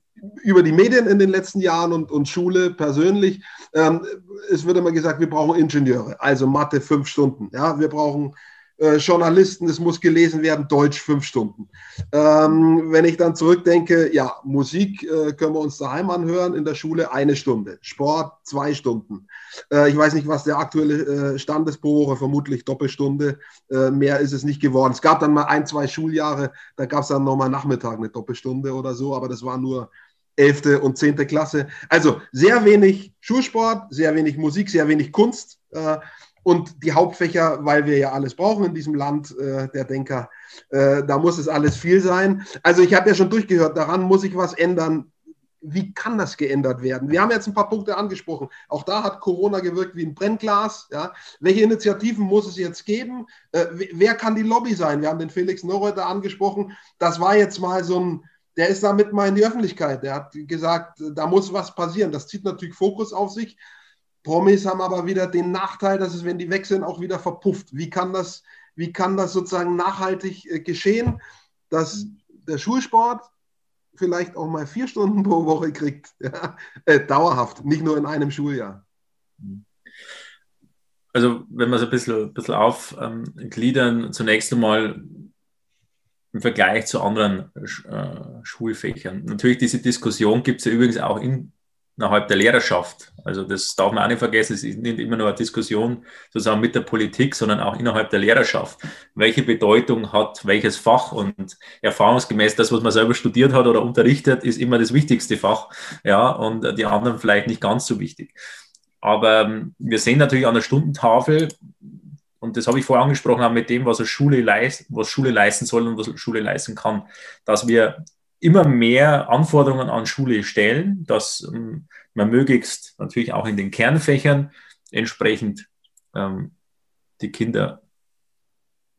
über die Medien in den letzten Jahren und, und Schule persönlich. Ähm, es wird immer gesagt, wir brauchen Ingenieure, also Mathe fünf Stunden. Ja, wir brauchen äh, Journalisten, es muss gelesen werden, Deutsch fünf Stunden. Ähm, wenn ich dann zurückdenke, ja, Musik äh, können wir uns daheim anhören, in der Schule eine Stunde, Sport zwei Stunden. Äh, ich weiß nicht, was der aktuelle äh, Stand ist pro vermutlich Doppelstunde. Äh, mehr ist es nicht geworden. Es gab dann mal ein, zwei Schuljahre, da gab es dann nochmal Nachmittag eine Doppelstunde oder so, aber das war nur 11. und 10. Klasse. Also sehr wenig Schulsport, sehr wenig Musik, sehr wenig Kunst äh, und die Hauptfächer, weil wir ja alles brauchen in diesem Land äh, der Denker, äh, da muss es alles viel sein. Also ich habe ja schon durchgehört, daran muss sich was ändern. Wie kann das geändert werden? Wir haben jetzt ein paar Punkte angesprochen. Auch da hat Corona gewirkt wie ein Brennglas. Ja. Welche Initiativen muss es jetzt geben? Äh, wer kann die Lobby sein? Wir haben den Felix Norreuter angesprochen. Das war jetzt mal so ein, der ist damit mal in die Öffentlichkeit. Der hat gesagt, da muss was passieren. Das zieht natürlich Fokus auf sich. Promis haben aber wieder den Nachteil, dass es, wenn die sind, auch wieder verpufft. Wie kann das, wie kann das sozusagen nachhaltig äh, geschehen, dass der Schulsport vielleicht auch mal vier Stunden pro Woche kriegt? Ja? Äh, dauerhaft, nicht nur in einem Schuljahr. Also, wenn wir es ein bisschen, bisschen aufgliedern, ähm, zunächst einmal im Vergleich zu anderen äh, Schulfächern. Natürlich, diese Diskussion gibt es ja übrigens auch innerhalb der Lehrerschaft. Also das darf man auch nicht vergessen, es ist nicht immer nur eine Diskussion zusammen mit der Politik, sondern auch innerhalb der Lehrerschaft. Welche Bedeutung hat welches Fach? Und erfahrungsgemäß das, was man selber studiert hat oder unterrichtet, ist immer das wichtigste Fach. Ja, und die anderen vielleicht nicht ganz so wichtig. Aber ähm, wir sehen natürlich an der Stundentafel, und das habe ich vorher angesprochen, auch mit dem, was, eine Schule, leist, was Schule leisten soll und was Schule leisten kann, dass wir immer mehr Anforderungen an Schule stellen, dass ähm, man möglichst natürlich auch in den Kernfächern entsprechend ähm, die Kinder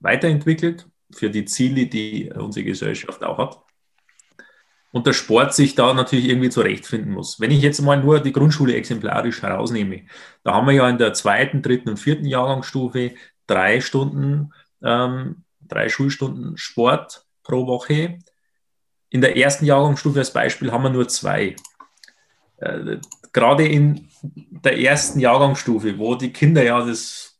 weiterentwickelt für die Ziele, die unsere Gesellschaft auch hat. Und der Sport sich da natürlich irgendwie zurechtfinden muss. Wenn ich jetzt mal nur die Grundschule exemplarisch herausnehme, da haben wir ja in der zweiten, dritten und vierten Jahrgangsstufe drei Stunden, ähm, drei Schulstunden Sport pro Woche. In der ersten Jahrgangsstufe als Beispiel haben wir nur zwei. Äh, gerade in der ersten Jahrgangsstufe, wo die Kinder ja das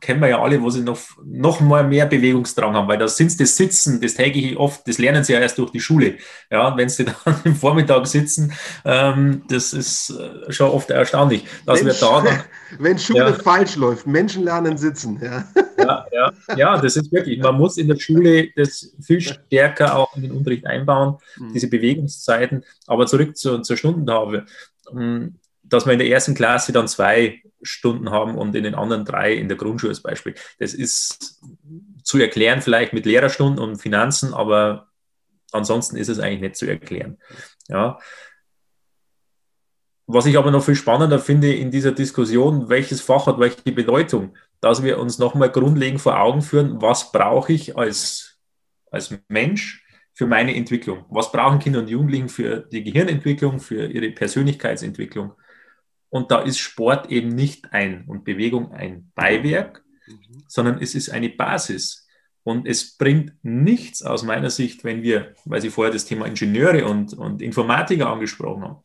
kennen wir ja alle, wo sie noch, noch mal mehr Bewegungsdrang haben, weil da sind das Sitzen, das tägliche oft, das lernen sie ja erst durch die Schule. Ja, wenn sie dann im Vormittag sitzen, ähm, das ist äh, schon oft erstaunlich, dass Mensch, wir da dann, Wenn Schule ja, falsch läuft, Menschen lernen sitzen. Ja. Ja, ja, ja, das ist wirklich, man muss in der Schule das viel stärker auch in den Unterricht einbauen, mhm. diese Bewegungszeiten. Aber zurück zur, zur Stundentafel ähm, dass wir in der ersten Klasse dann zwei Stunden haben und in den anderen drei in der Grundschule als Beispiel. Das ist zu erklären vielleicht mit Lehrerstunden und Finanzen, aber ansonsten ist es eigentlich nicht zu erklären. Ja. Was ich aber noch viel spannender finde in dieser Diskussion, welches Fach hat welche Bedeutung, dass wir uns nochmal grundlegend vor Augen führen, was brauche ich als, als Mensch für meine Entwicklung? Was brauchen Kinder und Jugendlichen für die Gehirnentwicklung, für ihre Persönlichkeitsentwicklung? Und da ist Sport eben nicht ein und Bewegung ein Beiwerk, mhm. sondern es ist eine Basis. Und es bringt nichts aus meiner Sicht, wenn wir, weil Sie vorher das Thema Ingenieure und, und Informatiker angesprochen haben,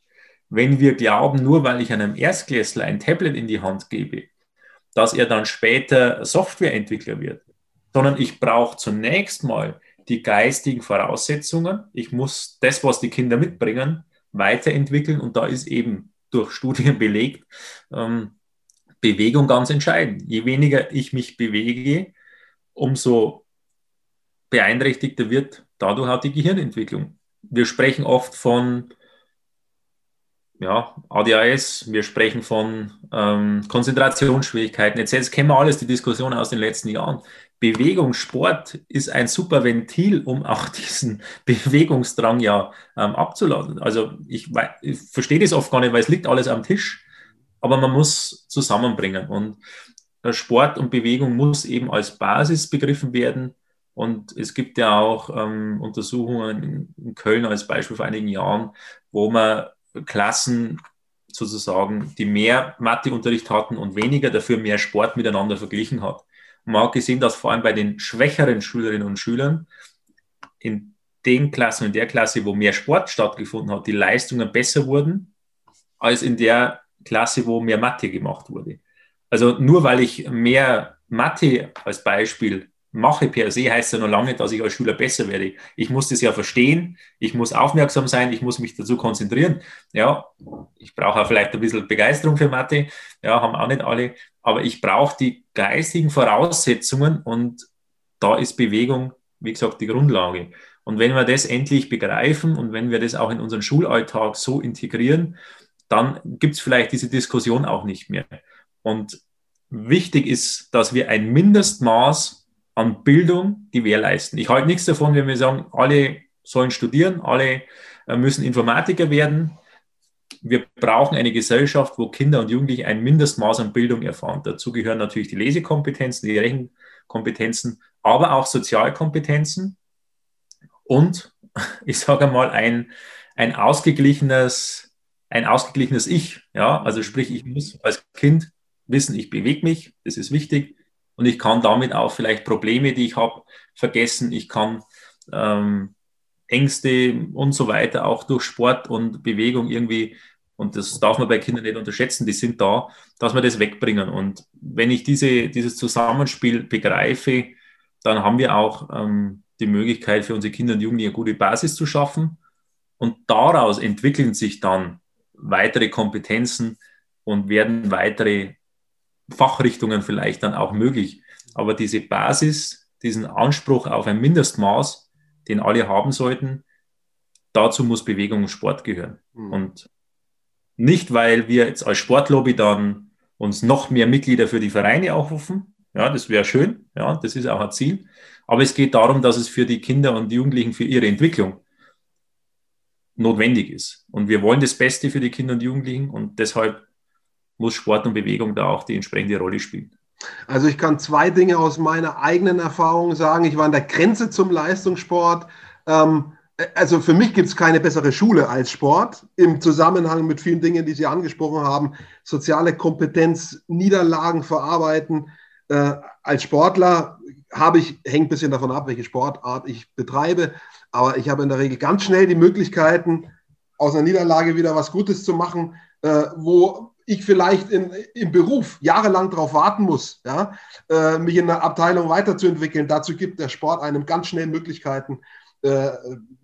wenn wir glauben, nur weil ich einem Erstklässler ein Tablet in die Hand gebe, dass er dann später Softwareentwickler wird, sondern ich brauche zunächst mal die geistigen Voraussetzungen. Ich muss das, was die Kinder mitbringen, weiterentwickeln und da ist eben durch Studien belegt, ähm, Bewegung ganz entscheidend. Je weniger ich mich bewege, umso beeinträchtigter wird dadurch auch die Gehirnentwicklung. Wir sprechen oft von ja, ADHS, wir sprechen von ähm, Konzentrationsschwierigkeiten etc. Das kennen wir alles, die Diskussion aus den letzten Jahren. Bewegung, Sport ist ein super Ventil, um auch diesen Bewegungsdrang ja ähm, abzuladen. Also ich, ich verstehe das oft gar nicht, weil es liegt alles am Tisch, aber man muss zusammenbringen. Und äh, Sport und Bewegung muss eben als Basis begriffen werden. Und es gibt ja auch ähm, Untersuchungen in, in Köln als Beispiel vor einigen Jahren, wo man Klassen sozusagen, die mehr Matheunterricht hatten und weniger dafür mehr Sport miteinander verglichen hat hat gesehen, dass vor allem bei den schwächeren Schülerinnen und Schülern in den Klassen, in der Klasse, wo mehr Sport stattgefunden hat, die Leistungen besser wurden, als in der Klasse, wo mehr Mathe gemacht wurde. Also nur weil ich mehr Mathe als Beispiel mache per se, heißt ja noch lange, dass ich als Schüler besser werde. Ich muss das ja verstehen, ich muss aufmerksam sein, ich muss mich dazu konzentrieren. Ja, ich brauche auch vielleicht ein bisschen Begeisterung für Mathe, ja, haben auch nicht alle, aber ich brauche die geistigen Voraussetzungen und da ist Bewegung, wie gesagt, die Grundlage. Und wenn wir das endlich begreifen und wenn wir das auch in unseren Schulalltag so integrieren, dann gibt es vielleicht diese Diskussion auch nicht mehr. Und wichtig ist, dass wir ein Mindestmaß an Bildung gewährleisten. Ich halte nichts davon, wenn wir sagen, alle sollen studieren, alle äh, müssen Informatiker werden. Wir brauchen eine Gesellschaft, wo Kinder und Jugendliche ein Mindestmaß an Bildung erfahren. Dazu gehören natürlich die Lesekompetenzen, die Rechenkompetenzen, aber auch Sozialkompetenzen und ich sage mal ein, ein ausgeglichenes, ein ausgeglichenes Ich. Ja, also sprich, ich muss als Kind wissen, ich bewege mich, das ist wichtig und ich kann damit auch vielleicht Probleme, die ich habe, vergessen. Ich kann ähm, Ängste und so weiter auch durch Sport und Bewegung irgendwie, und das darf man bei Kindern nicht unterschätzen, die sind da, dass wir das wegbringen. Und wenn ich diese, dieses Zusammenspiel begreife, dann haben wir auch ähm, die Möglichkeit für unsere Kinder und Jugendliche eine gute Basis zu schaffen. Und daraus entwickeln sich dann weitere Kompetenzen und werden weitere Fachrichtungen vielleicht dann auch möglich. Aber diese Basis, diesen Anspruch auf ein Mindestmaß, den alle haben sollten, dazu muss Bewegung und Sport gehören. Mhm. Und nicht, weil wir jetzt als Sportlobby dann uns noch mehr Mitglieder für die Vereine aufrufen. Ja, das wäre schön. Ja, das ist auch ein Ziel. Aber es geht darum, dass es für die Kinder und Jugendlichen für ihre Entwicklung notwendig ist. Und wir wollen das Beste für die Kinder und Jugendlichen und deshalb muss Sport und Bewegung da auch die entsprechende Rolle spielen. Also ich kann zwei Dinge aus meiner eigenen Erfahrung sagen. Ich war an der Grenze zum Leistungssport. Ähm, also für mich gibt es keine bessere Schule als Sport im Zusammenhang mit vielen Dingen, die Sie angesprochen haben. Soziale Kompetenz, Niederlagen verarbeiten. Äh, als Sportler habe ich, hängt ein bisschen davon ab, welche Sportart ich betreibe, aber ich habe in der Regel ganz schnell die Möglichkeiten, aus einer Niederlage wieder was Gutes zu machen, äh, wo ich vielleicht in, im Beruf jahrelang darauf warten muss, ja, äh, mich in der Abteilung weiterzuentwickeln. Dazu gibt der Sport einem ganz schnell Möglichkeiten, äh,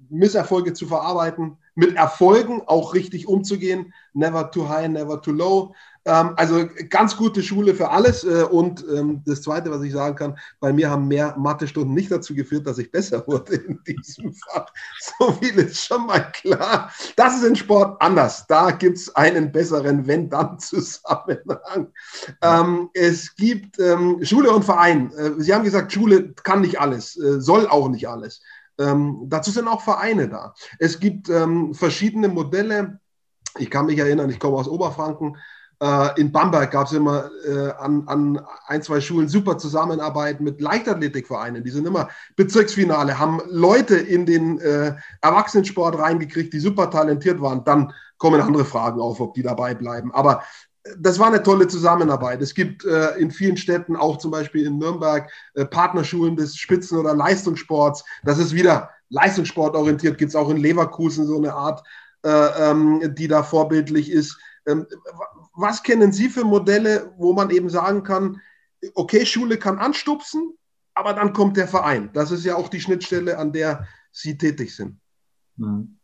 Misserfolge zu verarbeiten, mit Erfolgen auch richtig umzugehen. Never too high, never too low. Ähm, also ganz gute Schule für alles. Äh, und ähm, das Zweite, was ich sagen kann, bei mir haben mehr Mathestunden nicht dazu geführt, dass ich besser wurde in diesem Fach. So viel ist schon mal klar. Das ist im Sport anders. Da gibt es einen besseren Wenn-Dann-Zusammenhang. Ähm, es gibt Schule und Verein. Äh, Sie haben gesagt, Schule kann nicht alles, äh, soll auch nicht alles. Ähm, dazu sind auch Vereine da. Es gibt ähm, verschiedene Modelle. Ich kann mich erinnern, ich komme aus Oberfranken. Äh, in Bamberg gab es immer äh, an, an, ein, zwei Schulen super Zusammenarbeit mit Leichtathletikvereinen. Die sind immer Bezirksfinale, haben Leute in den äh, Erwachsenensport reingekriegt, die super talentiert waren. Dann kommen andere Fragen auf, ob die dabei bleiben. Aber das war eine tolle Zusammenarbeit. Es gibt äh, in vielen Städten, auch zum Beispiel in Nürnberg, äh, Partnerschulen des Spitzen- oder Leistungssports. Das ist wieder leistungssportorientiert, gibt es auch in Leverkusen so eine Art, äh, ähm, die da vorbildlich ist. Ähm, was kennen Sie für Modelle, wo man eben sagen kann, okay, Schule kann anstupsen, aber dann kommt der Verein. Das ist ja auch die Schnittstelle, an der Sie tätig sind. Mhm.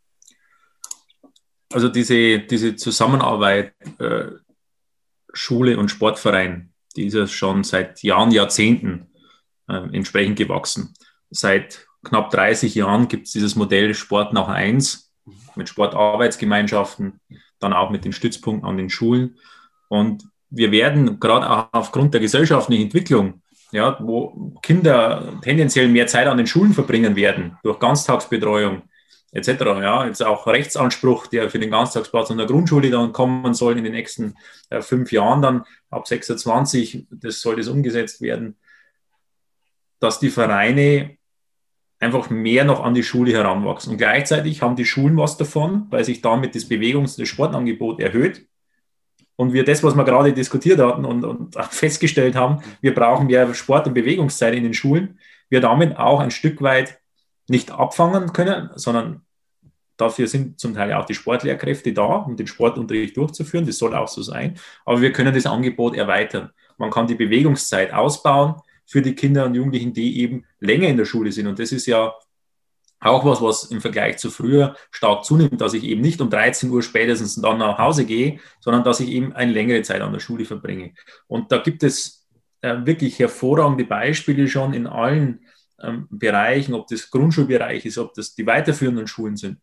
Also diese, diese Zusammenarbeit äh, Schule und Sportverein, die ist ja schon seit Jahren, Jahrzehnten äh, entsprechend gewachsen. Seit knapp 30 Jahren gibt es dieses Modell Sport nach eins mit Sportarbeitsgemeinschaften, dann auch mit den Stützpunkten an den Schulen. Und wir werden gerade auch aufgrund der gesellschaftlichen Entwicklung, ja, wo Kinder tendenziell mehr Zeit an den Schulen verbringen werden, durch Ganztagsbetreuung etc. Ja, jetzt auch Rechtsanspruch, der für den Ganztagsplatz an der Grundschule dann kommen soll in den nächsten äh, fünf Jahren, dann ab 26, das soll das umgesetzt werden, dass die Vereine einfach mehr noch an die Schule heranwachsen. Und gleichzeitig haben die Schulen was davon, weil sich damit das Bewegungs- das Sportangebot erhöht. Und wir das, was wir gerade diskutiert hatten und, und festgestellt haben, wir brauchen mehr Sport- und Bewegungszeit in den Schulen, wir damit auch ein Stück weit nicht abfangen können, sondern dafür sind zum Teil auch die Sportlehrkräfte da, um den Sportunterricht durchzuführen. Das soll auch so sein. Aber wir können das Angebot erweitern. Man kann die Bewegungszeit ausbauen für die Kinder und Jugendlichen, die eben länger in der Schule sind. Und das ist ja auch was, was im Vergleich zu früher stark zunimmt, dass ich eben nicht um 13 Uhr spätestens dann nach Hause gehe, sondern dass ich eben eine längere Zeit an der Schule verbringe. Und da gibt es äh, wirklich hervorragende Beispiele schon in allen ähm, Bereichen, ob das Grundschulbereich ist, ob das die weiterführenden Schulen sind,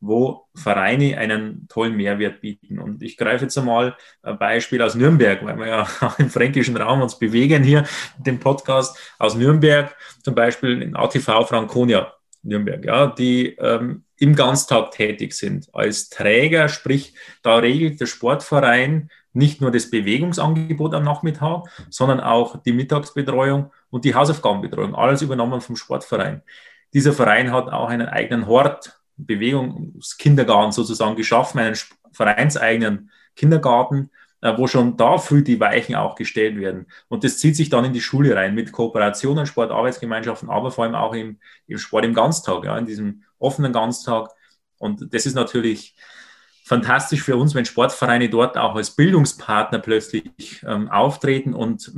wo Vereine einen tollen Mehrwert bieten. Und ich greife jetzt einmal ein Beispiel aus Nürnberg, weil wir ja im fränkischen Raum uns bewegen hier, den Podcast aus Nürnberg, zum Beispiel in ATV Franconia Nürnberg, ja, die ähm, im Ganztag tätig sind als Träger, sprich, da regelt der Sportverein nicht nur das Bewegungsangebot am Nachmittag, sondern auch die Mittagsbetreuung und die Hausaufgabenbetreuung, alles übernommen vom Sportverein. Dieser Verein hat auch einen eigenen Hort, Bewegungskindergarten sozusagen geschaffen, einen vereinseigenen Kindergarten, äh, wo schon da früh die Weichen auch gestellt werden. Und das zieht sich dann in die Schule rein mit Kooperationen, Sportarbeitsgemeinschaften, aber vor allem auch im, im Sport im Ganztag, ja, in diesem offenen Ganztag. Und das ist natürlich fantastisch für uns, wenn Sportvereine dort auch als Bildungspartner plötzlich ähm, auftreten und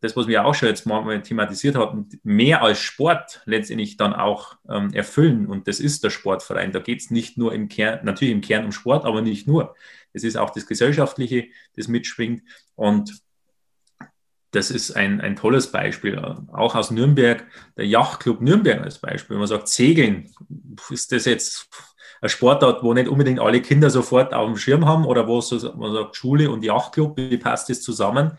das, was wir auch schon jetzt mal thematisiert hatten, mehr als Sport letztendlich dann auch ähm, erfüllen. Und das ist der Sportverein. Da geht es nicht nur im Kern, natürlich im Kern um Sport, aber nicht nur. Es ist auch das Gesellschaftliche, das mitschwingt. Und das ist ein, ein tolles Beispiel. Auch aus Nürnberg, der Yachtclub Nürnberg als Beispiel. Wenn man sagt, Segeln, ist das jetzt ein Sportart, wo nicht unbedingt alle Kinder sofort auf dem Schirm haben oder wo so, man sagt, Schule und Yachtclub, wie passt das zusammen?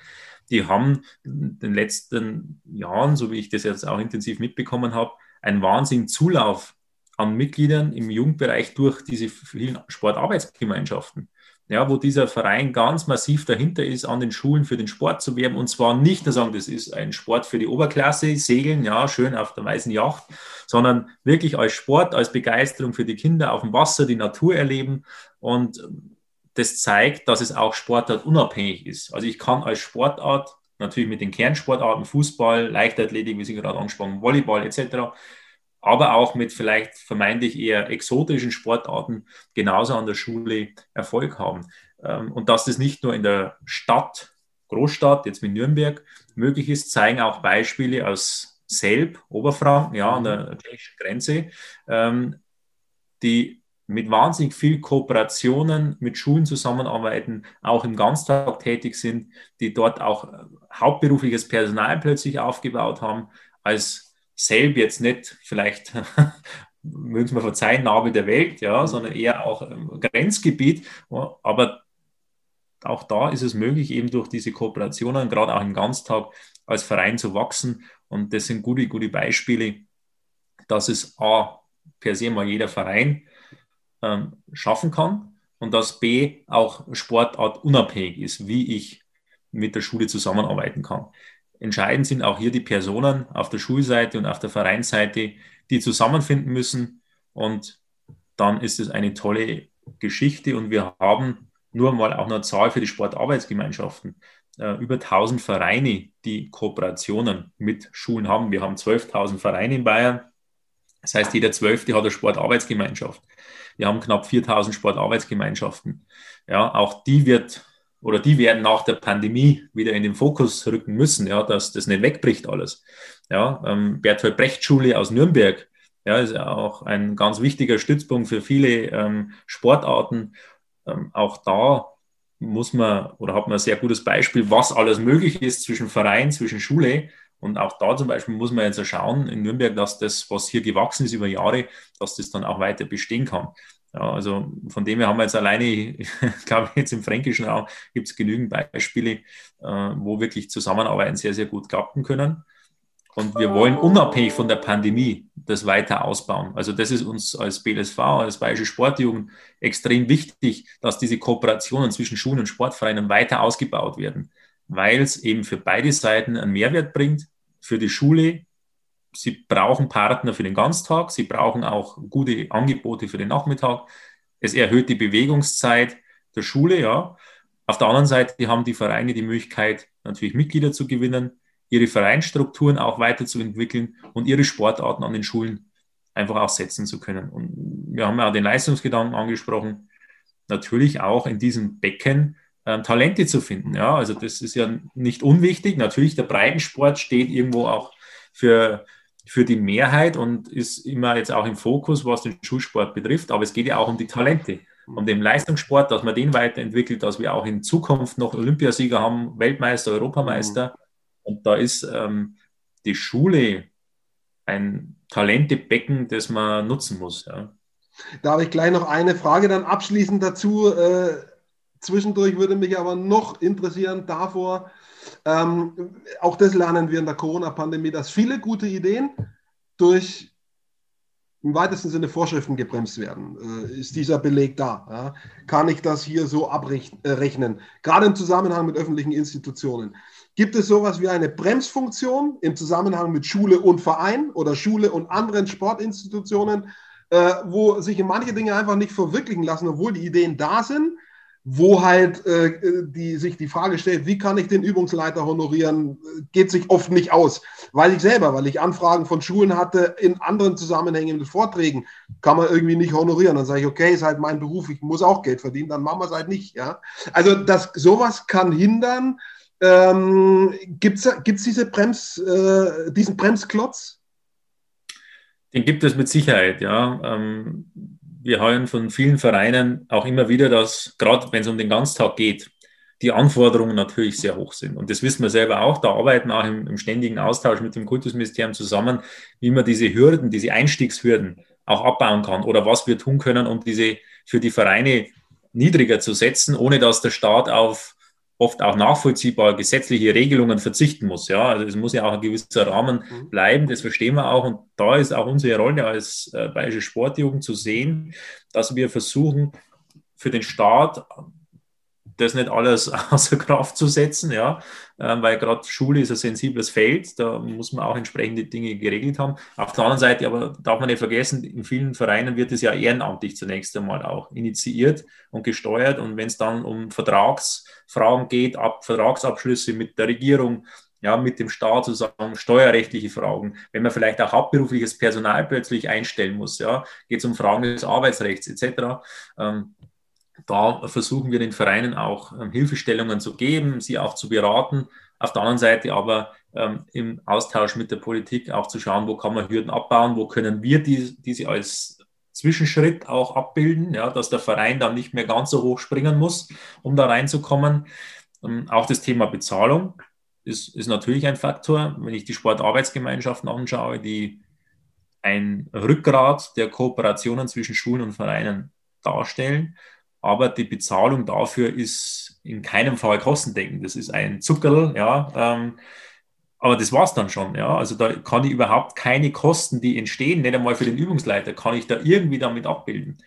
Die haben in den letzten Jahren, so wie ich das jetzt auch intensiv mitbekommen habe, einen Wahnsinn Zulauf an Mitgliedern im Jugendbereich durch diese vielen Sportarbeitsgemeinschaften ja, wo dieser Verein ganz massiv dahinter ist, an den Schulen für den Sport zu werben. Und zwar nicht nur sagen, das ist ein Sport für die Oberklasse, Segeln, ja, schön auf der weißen Yacht, sondern wirklich als Sport, als Begeisterung für die Kinder auf dem Wasser, die Natur erleben. Und das zeigt, dass es auch Sportart unabhängig ist. Also ich kann als Sportart natürlich mit den Kernsportarten Fußball, Leichtathletik, wie Sie gerade angesprochen, Volleyball etc aber auch mit vielleicht vermeintlich eher exotischen Sportarten genauso an der Schule Erfolg haben. Ähm, und dass das nicht nur in der Stadt, Großstadt, jetzt mit Nürnberg, möglich ist, zeigen auch Beispiele aus Selb, Oberfranken, ja, an der tschechischen Grenze, ähm, die mit wahnsinnig viel Kooperationen mit Schulen zusammenarbeiten, auch im Ganztag tätig sind, die dort auch hauptberufliches Personal plötzlich aufgebaut haben, als selb jetzt nicht vielleicht, mögen Sie mir verzeihen, Nabel der Welt, ja, mhm. sondern eher auch Grenzgebiet. Aber auch da ist es möglich, eben durch diese Kooperationen, gerade auch im Ganztag, als Verein zu wachsen. Und das sind gute, gute Beispiele, dass es A, per se mal jeder Verein ähm, schaffen kann und dass B, auch Sportart unabhängig ist, wie ich mit der Schule zusammenarbeiten kann. Entscheidend sind auch hier die Personen auf der Schulseite und auf der Vereinsseite, die zusammenfinden müssen. Und dann ist es eine tolle Geschichte. Und wir haben nur mal auch eine Zahl für die Sportarbeitsgemeinschaften. Äh, über 1000 Vereine, die Kooperationen mit Schulen haben. Wir haben 12.000 Vereine in Bayern. Das heißt, jeder Zwölfte hat eine Sportarbeitsgemeinschaft. Wir haben knapp 4000 Sportarbeitsgemeinschaften. Ja, auch die wird oder die werden nach der Pandemie wieder in den Fokus rücken müssen, ja, dass das nicht wegbricht alles. Ja, ähm, Bertolt Brecht Schule aus Nürnberg, ja, ist auch ein ganz wichtiger Stützpunkt für viele ähm, Sportarten. Ähm, auch da muss man oder hat man ein sehr gutes Beispiel, was alles möglich ist zwischen Verein, zwischen Schule. Und auch da zum Beispiel muss man jetzt schauen in Nürnberg, dass das, was hier gewachsen ist über Jahre, dass das dann auch weiter bestehen kann. Ja, also von dem her haben wir jetzt alleine, glaube ich, jetzt im fränkischen Raum gibt es genügend Beispiele, äh, wo wirklich Zusammenarbeiten sehr, sehr gut klappen können. Und wir wollen unabhängig von der Pandemie das weiter ausbauen. Also das ist uns als BLSV, als Bayerische Sportjugend extrem wichtig, dass diese Kooperationen zwischen Schulen und Sportvereinen weiter ausgebaut werden, weil es eben für beide Seiten einen Mehrwert bringt, für die Schule sie brauchen Partner für den Ganztag, sie brauchen auch gute Angebote für den Nachmittag. Es erhöht die Bewegungszeit der Schule, ja. Auf der anderen Seite haben die Vereine die Möglichkeit, natürlich Mitglieder zu gewinnen, ihre Vereinsstrukturen auch weiterzuentwickeln und ihre Sportarten an den Schulen einfach auch setzen zu können. Und wir haben ja den Leistungsgedanken angesprochen, natürlich auch in diesem Becken äh, Talente zu finden. Ja, also das ist ja nicht unwichtig. Natürlich, der Breitensport steht irgendwo auch für für die Mehrheit und ist immer jetzt auch im Fokus, was den Schulsport betrifft. Aber es geht ja auch um die Talente, um den Leistungssport, dass man den weiterentwickelt, dass wir auch in Zukunft noch Olympiasieger haben, Weltmeister, Europameister. Mhm. Und da ist ähm, die Schule ein Talentebecken, das man nutzen muss. Ja. Da habe ich gleich noch eine Frage dann abschließend dazu. Äh, zwischendurch würde mich aber noch interessieren davor, ähm, auch das lernen wir in der Corona-Pandemie, dass viele gute Ideen durch im weitesten Sinne Vorschriften gebremst werden. Äh, ist dieser Beleg da? Ja? Kann ich das hier so abrechnen? Gerade im Zusammenhang mit öffentlichen Institutionen. Gibt es sowas wie eine Bremsfunktion im Zusammenhang mit Schule und Verein oder Schule und anderen Sportinstitutionen, äh, wo sich manche Dinge einfach nicht verwirklichen lassen, obwohl die Ideen da sind? Wo halt äh, die, sich die Frage stellt, wie kann ich den Übungsleiter honorieren, geht sich oft nicht aus. Weil ich selber, weil ich Anfragen von Schulen hatte in anderen Zusammenhängen mit Vorträgen, kann man irgendwie nicht honorieren. Dann sage ich, okay, ist halt mein Beruf, ich muss auch Geld verdienen, dann machen wir es halt nicht. Ja? Also das, sowas kann hindern. Ähm, Gibt es diese Brems, äh, diesen Bremsklotz? Den gibt es mit Sicherheit, ja. Ähm, wir hören von vielen Vereinen auch immer wieder, dass gerade wenn es um den Ganztag geht, die Anforderungen natürlich sehr hoch sind. Und das wissen wir selber auch. Da arbeiten wir auch im, im ständigen Austausch mit dem Kultusministerium zusammen, wie man diese Hürden, diese Einstiegshürden auch abbauen kann oder was wir tun können, um diese für die Vereine niedriger zu setzen, ohne dass der Staat auf oft auch nachvollziehbar gesetzliche Regelungen verzichten muss. Ja, also es muss ja auch ein gewisser Rahmen mhm. bleiben, das verstehen wir auch. Und da ist auch unsere Rolle als äh, Bayerische Sportjugend zu sehen, dass wir versuchen, für den Staat das nicht alles außer Kraft zu setzen, ja, ähm, weil gerade Schule ist ein sensibles Feld, da muss man auch entsprechende Dinge geregelt haben. Auf der anderen Seite aber darf man nicht vergessen, in vielen Vereinen wird es ja ehrenamtlich zunächst einmal auch initiiert und gesteuert und wenn es dann um Vertragsfragen geht, ab, Vertragsabschlüsse mit der Regierung, ja, mit dem Staat zusammen, steuerrechtliche Fragen, wenn man vielleicht auch hauptberufliches Personal plötzlich einstellen muss, ja, geht es um Fragen des Arbeitsrechts etc. Ähm, da versuchen wir den Vereinen auch ähm, Hilfestellungen zu geben, sie auch zu beraten. Auf der anderen Seite aber ähm, im Austausch mit der Politik auch zu schauen, wo kann man Hürden abbauen, wo können wir die, diese als Zwischenschritt auch abbilden, ja, dass der Verein dann nicht mehr ganz so hoch springen muss, um da reinzukommen. Ähm, auch das Thema Bezahlung ist, ist natürlich ein Faktor. Wenn ich die Sportarbeitsgemeinschaften anschaue, die ein Rückgrat der Kooperationen zwischen Schulen und Vereinen darstellen, aber die Bezahlung dafür ist in keinem Fall kostendeckend. Das ist ein Zuckerl, ja. Ähm, aber das war es dann schon. Ja? Also da kann ich überhaupt keine Kosten, die entstehen, nicht einmal für den Übungsleiter, kann ich da irgendwie damit abbilden.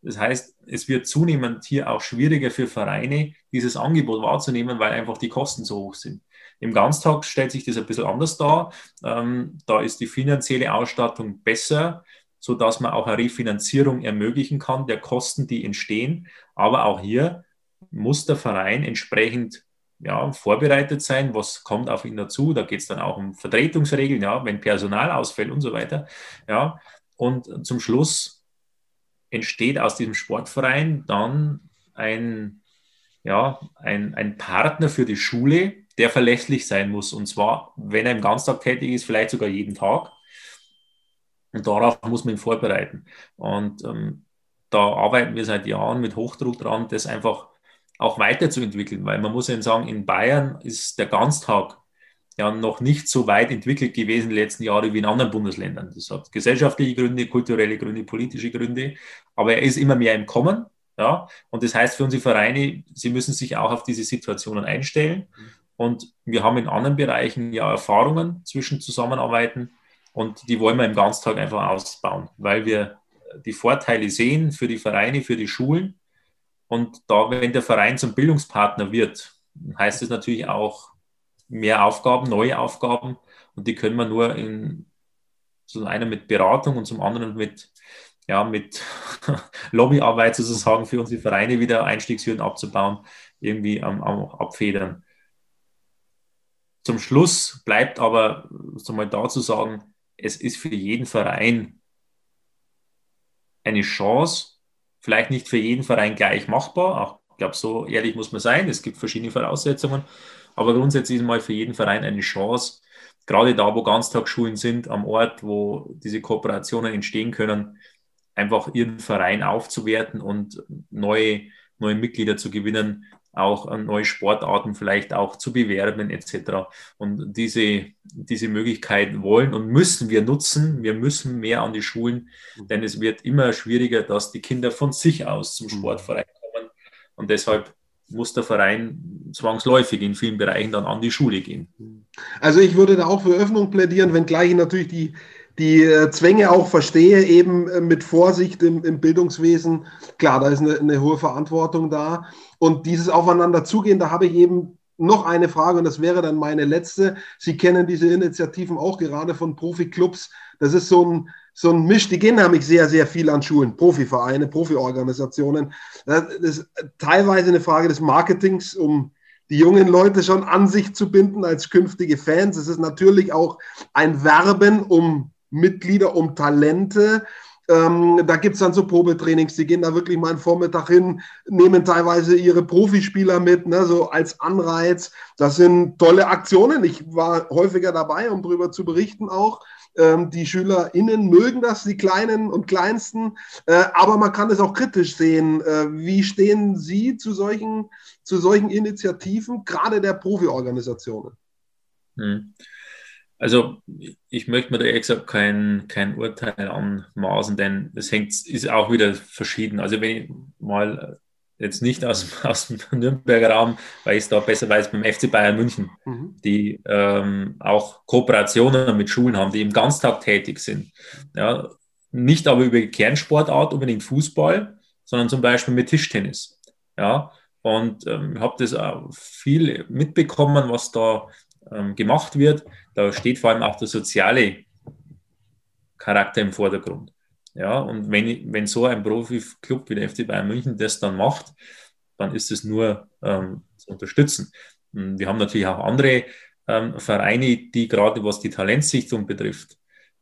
Das heißt, es wird zunehmend hier auch schwieriger für Vereine, dieses Angebot wahrzunehmen, weil einfach die Kosten so hoch sind. Im Ganztag stellt sich das ein bisschen anders dar. Ähm, da ist die finanzielle Ausstattung besser, sodass man auch eine Refinanzierung ermöglichen kann der Kosten, die entstehen. Aber auch hier muss der Verein entsprechend ja, vorbereitet sein, was kommt auf ihn dazu. Da geht es dann auch um Vertretungsregeln, ja, wenn Personal ausfällt und so weiter. Ja. Und zum Schluss entsteht aus diesem Sportverein dann ein, ja, ein, ein Partner für die Schule, der verlässlich sein muss. Und zwar, wenn er im Ganztag tätig ist, vielleicht sogar jeden Tag. Und darauf muss man ihn vorbereiten. Und ähm, da arbeiten wir seit Jahren mit Hochdruck dran, das einfach auch weiterzuentwickeln, weil man muss ja sagen, in Bayern ist der Ganztag ja noch nicht so weit entwickelt gewesen die letzten Jahre wie in anderen Bundesländern. Das hat gesellschaftliche Gründe, kulturelle Gründe, politische Gründe, aber er ist immer mehr im Kommen. Ja, und das heißt für unsere Vereine, sie müssen sich auch auf diese Situationen einstellen. Und wir haben in anderen Bereichen ja Erfahrungen zwischen Zusammenarbeiten und die wollen wir im Ganztag einfach ausbauen, weil wir die Vorteile sehen für die Vereine, für die Schulen und da, wenn der Verein zum Bildungspartner wird, heißt es natürlich auch mehr Aufgaben, neue Aufgaben. Und die können wir nur in, zum einen mit Beratung und zum anderen mit, ja, mit Lobbyarbeit sozusagen für unsere Vereine wieder Einstiegshürden abzubauen, irgendwie am, am abfedern. Zum Schluss bleibt aber, mal dazu sagen, es ist für jeden Verein eine Chance, Vielleicht nicht für jeden Verein gleich machbar. Auch, ich glaube, so ehrlich muss man sein. Es gibt verschiedene Voraussetzungen. Aber grundsätzlich ist mal für jeden Verein eine Chance, gerade da, wo Ganztagsschulen sind, am Ort, wo diese Kooperationen entstehen können, einfach ihren Verein aufzuwerten und neue, neue Mitglieder zu gewinnen, auch neue Sportarten vielleicht auch zu bewerben etc. Und diese, diese Möglichkeit wollen und müssen wir nutzen. Wir müssen mehr an die Schulen, mhm. denn es wird immer schwieriger, dass die Kinder von sich aus zum mhm. Sportverein kommen. Und deshalb muss der Verein zwangsläufig in vielen Bereichen dann an die Schule gehen. Also ich würde da auch für Öffnung plädieren, wenngleich ich natürlich die die äh, Zwänge auch verstehe, eben äh, mit Vorsicht im, im Bildungswesen. Klar, da ist eine, eine, hohe Verantwortung da. Und dieses Aufeinander zugehen, da habe ich eben noch eine Frage und das wäre dann meine letzte. Sie kennen diese Initiativen auch gerade von Profiklubs. Das ist so ein, so ein Misch, die gehen nämlich sehr, sehr viel an Schulen, Profivereine, Profiorganisationen. Das ist teilweise eine Frage des Marketings, um die jungen Leute schon an sich zu binden als künftige Fans. Es ist natürlich auch ein Werben um Mitglieder, um Talente. Ähm, da gibt es dann so Probetrainings, die gehen da wirklich mal einen Vormittag hin, nehmen teilweise ihre Profispieler mit, ne, so als Anreiz. Das sind tolle Aktionen. Ich war häufiger dabei, um darüber zu berichten auch. Ähm, die SchülerInnen mögen das, die Kleinen und Kleinsten, äh, aber man kann es auch kritisch sehen. Äh, wie stehen Sie zu solchen, zu solchen Initiativen, gerade der Profiorganisationen? Hm. Also ich möchte mir da ehrlich gesagt kein, kein Urteil anmaßen, denn es hängt, ist auch wieder verschieden. Also wenn ich mal jetzt nicht aus, aus dem Nürnberger Raum, weil ich es da besser weiß, beim FC Bayern München, mhm. die ähm, auch Kooperationen mit Schulen haben, die im Ganztag tätig sind. Ja, nicht aber über Kernsportart, unbedingt Fußball, sondern zum Beispiel mit Tischtennis. Ja, und ähm, habe das auch viel mitbekommen, was da ähm, gemacht wird, da steht vor allem auch der soziale Charakter im Vordergrund. Ja, und wenn, wenn so ein Profi-Club wie der FC Bayern München das dann macht, dann ist es nur ähm, zu unterstützen. Und wir haben natürlich auch andere ähm, Vereine, die gerade was die Talentsichtung betrifft,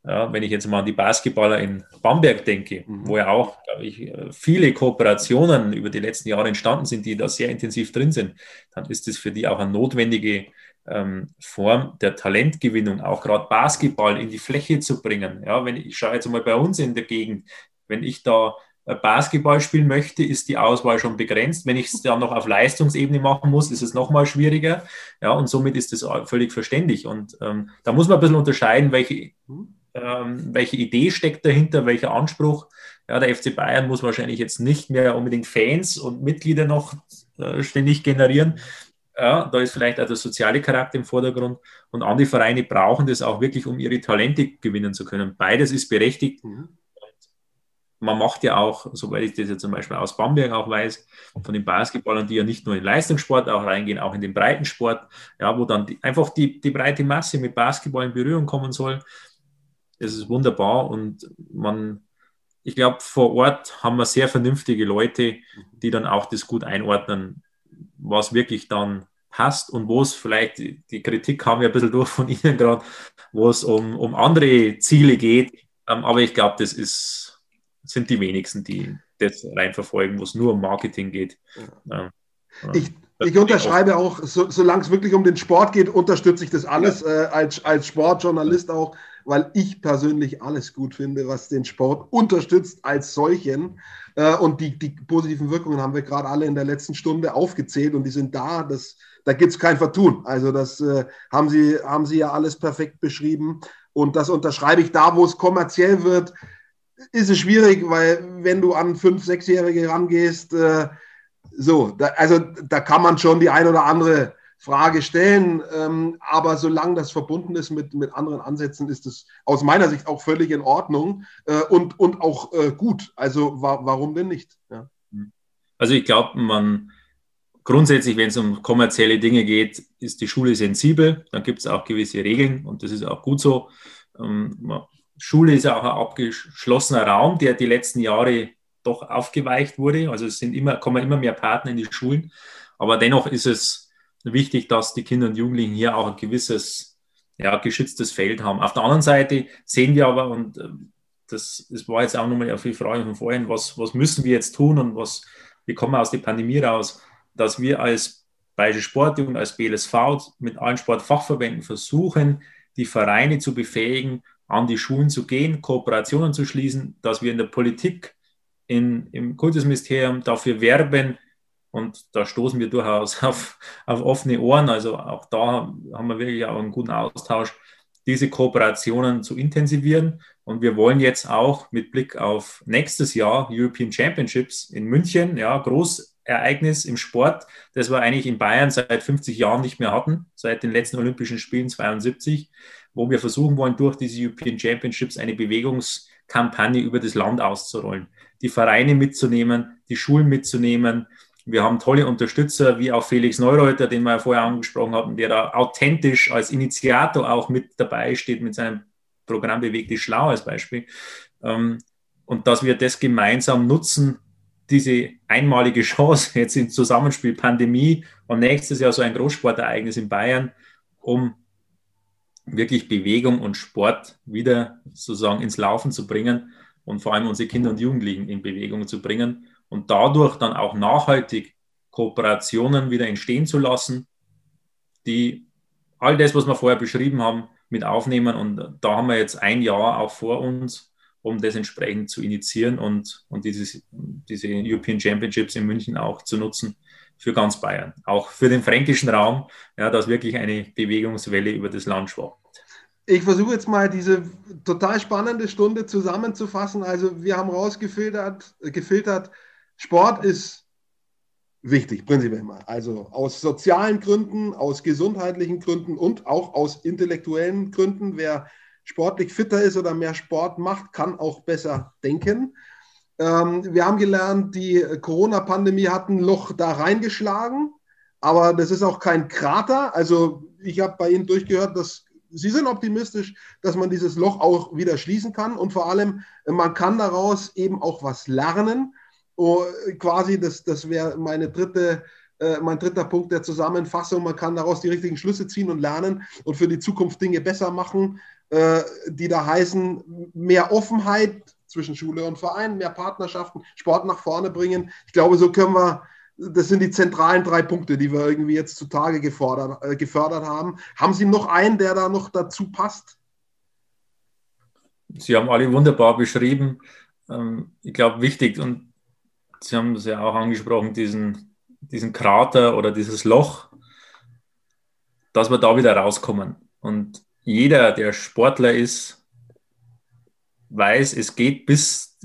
ja, wenn ich jetzt mal an die Basketballer in Bamberg denke, mhm. wo ja auch, glaube ich, viele Kooperationen über die letzten Jahre entstanden sind, die da sehr intensiv drin sind, dann ist es für die auch eine notwendige ähm, Form der Talentgewinnung, auch gerade Basketball in die Fläche zu bringen. Ja, wenn ich, schaue jetzt mal bei uns in der Gegend, wenn ich da äh, Basketball spielen möchte, ist die Auswahl schon begrenzt. Wenn ich es dann noch auf Leistungsebene machen muss, ist es nochmal schwieriger. Ja, und somit ist es völlig verständlich. Und ähm, da muss man ein bisschen unterscheiden, welche, ähm, welche Idee steckt dahinter, welcher Anspruch. Ja, der FC Bayern muss wahrscheinlich jetzt nicht mehr unbedingt Fans und Mitglieder noch äh, ständig generieren, Ja, da ist vielleicht auch der soziale Charakter im Vordergrund und andere Vereine brauchen das auch wirklich, um ihre Talente gewinnen zu können. Beides ist berechtigt. Mhm. Man macht ja auch, soweit ich das ja zum Beispiel aus Bamberg auch weiß, von den Basketballern, die ja nicht nur in Leistungssport auch reingehen, auch in den Breitensport, ja, wo dann die, einfach die, die breite Masse mit Basketball in Berührung kommen soll. Das ist wunderbar und man, ich glaube, vor Ort haben wir sehr vernünftige Leute, die dann auch das gut einordnen, was wirklich dann passt und wo es vielleicht, die Kritik kam ja ein bisschen durch von Ihnen gerade, wo es um, um andere Ziele geht. Ähm, aber ich glaube, das ist, sind die wenigsten, die das rein verfolgen, wo es nur um Marketing geht. Ja. Ich, ich unterschreibe auch, so, solange es wirklich um den Sport geht, unterstütze ich das alles ja. äh, als, als Sportjournalist auch, weil ich persönlich alles gut finde, was den Sport unterstützt als solchen. Äh, und die, die positiven Wirkungen haben wir gerade alle in der letzten Stunde aufgezählt und die sind da. Das, da gibt es kein Vertun. Also das äh, haben, Sie, haben Sie ja alles perfekt beschrieben. Und das unterschreibe ich da, wo es kommerziell wird, ist es schwierig, weil wenn du an fünf, sechsjährige rangehst, äh, so, da, also da kann man schon die ein oder andere Frage stellen, ähm, aber solange das verbunden ist mit, mit anderen Ansätzen, ist es aus meiner Sicht auch völlig in Ordnung äh, und, und auch äh, gut. Also wa warum denn nicht? Ja. Also ich glaube, man grundsätzlich, wenn es um kommerzielle Dinge geht, ist die Schule sensibel. Dann gibt es auch gewisse Regeln und das ist auch gut so. Ähm, Schule ist auch ein abgeschlossener Raum, der die letzten Jahre doch aufgeweicht wurde. Also es sind immer, kommen immer mehr Partner in die Schulen. Aber dennoch ist es wichtig, dass die Kinder und Jugendlichen hier auch ein gewisses ja, geschütztes Feld haben. Auf der anderen Seite sehen wir aber, und äh, das, das war jetzt auch nochmal auf die Frage von vorhin, was, was müssen wir jetzt tun und was, wie kommen wir aus der Pandemie raus, dass wir als Bayerische Sportjugend, als BLSV mit allen Sportfachverbänden versuchen, die Vereine zu befähigen, an die Schulen zu gehen, Kooperationen zu schließen, dass wir in der Politik, in, im Kultusministerium dafür werben, und da stoßen wir durchaus auf, auf offene Ohren. Also auch da haben wir wirklich auch einen guten Austausch, diese Kooperationen zu intensivieren. Und wir wollen jetzt auch mit Blick auf nächstes Jahr European Championships in München, ja, Großereignis im Sport, das wir eigentlich in Bayern seit 50 Jahren nicht mehr hatten, seit den letzten Olympischen Spielen 72, wo wir versuchen wollen, durch diese European Championships eine Bewegungskampagne über das Land auszurollen, die Vereine mitzunehmen, die Schulen mitzunehmen, wir haben tolle Unterstützer, wie auch Felix Neureuter, den wir ja vorher angesprochen hatten, der da authentisch als Initiator auch mit dabei steht mit seinem Programm Bewegt ist schlau als Beispiel. Ähm, und dass wir das gemeinsam nutzen, diese einmalige Chance jetzt im Zusammenspiel Pandemie und nächstes Jahr so ein Großsportereignis in Bayern, um wirklich Bewegung und Sport wieder sozusagen ins Laufen zu bringen und vor allem unsere Kinder und Jugendlichen in Bewegung zu bringen und dadurch dann auch nachhaltig Kooperationen wieder entstehen zu lassen, die all das, was wir vorher beschrieben haben, mit aufnehmen. Und da haben wir jetzt ein Jahr auch vor uns, um das entsprechend zu initiieren und, und dieses, diese European Championships in München auch zu nutzen für ganz Bayern. Auch für den fränkischen Raum, ja, dass wirklich eine Bewegungswelle über das Land schwappt. Ich versuche jetzt mal diese total spannende Stunde zusammenzufassen. Also wir haben rausgefiltert, gefiltert, Sport ist wichtig, prinzipiell mal. Also aus sozialen Gründen, aus gesundheitlichen Gründen und auch aus intellektuellen Gründen. Wer sportlich fitter ist oder mehr Sport macht, kann auch besser denken. Ähm, wir haben gelernt, die Corona-Pandemie hat ein Loch da reingeschlagen, aber das ist auch kein Krater. Also ich habe bei Ihnen durchgehört, dass Sie sind optimistisch, dass man dieses Loch auch wieder schließen kann und vor allem, man kann daraus eben auch was lernen. Oh, quasi, das, das wäre meine dritte, äh, mein dritter Punkt der Zusammenfassung. Man kann daraus die richtigen Schlüsse ziehen und lernen und für die Zukunft Dinge besser machen, äh, die da heißen, mehr Offenheit zwischen Schule und Verein, mehr Partnerschaften, Sport nach vorne bringen. Ich glaube, so können wir, das sind die zentralen drei Punkte, die wir irgendwie jetzt zutage gefordert, äh, gefördert haben. Haben Sie noch einen, der da noch dazu passt? Sie haben alle wunderbar beschrieben. Ähm, ich glaube, wichtig und Sie haben es ja auch angesprochen, diesen, diesen Krater oder dieses Loch, dass wir da wieder rauskommen. Und jeder, der Sportler ist, weiß, es geht bis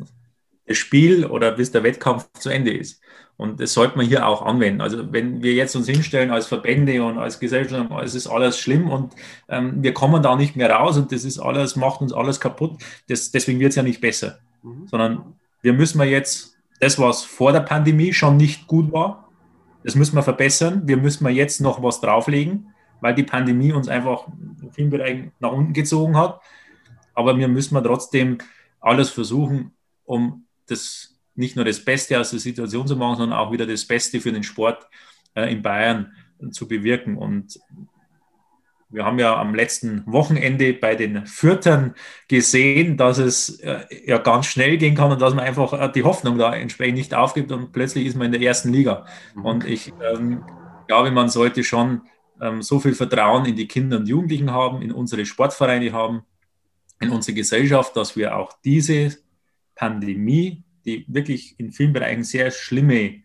das Spiel oder bis der Wettkampf zu Ende ist. Und das sollte man hier auch anwenden. Also wenn wir jetzt uns hinstellen als Verbände und als Gesellschaft, es ist alles schlimm und ähm, wir kommen da nicht mehr raus und das ist alles, macht uns alles kaputt, das, deswegen wird es ja nicht besser. Mhm. Sondern wir müssen wir jetzt das, was vor der Pandemie schon nicht gut war, das müssen wir verbessern. Wir müssen jetzt noch was drauflegen, weil die Pandemie uns einfach in vielen Bereichen nach unten gezogen hat. Aber wir müssen trotzdem alles versuchen, um das nicht nur das Beste aus der Situation zu machen, sondern auch wieder das Beste für den Sport äh, in Bayern zu bewirken. Und wir haben ja am letzten Wochenende bei den Fürtern gesehen, dass es äh, ja ganz schnell gehen kann und dass man einfach äh, die Hoffnung da entsprechend nicht aufgibt und plötzlich ist man in der ersten Liga. Mhm. Und ich ähm, glaube, man sollte schon ähm, so viel Vertrauen in die Kinder und Jugendlichen haben, in unsere Sportvereine haben, in unsere Gesellschaft, dass wir auch diese Pandemie die wirklich in vielen Bereichen sehr schlimme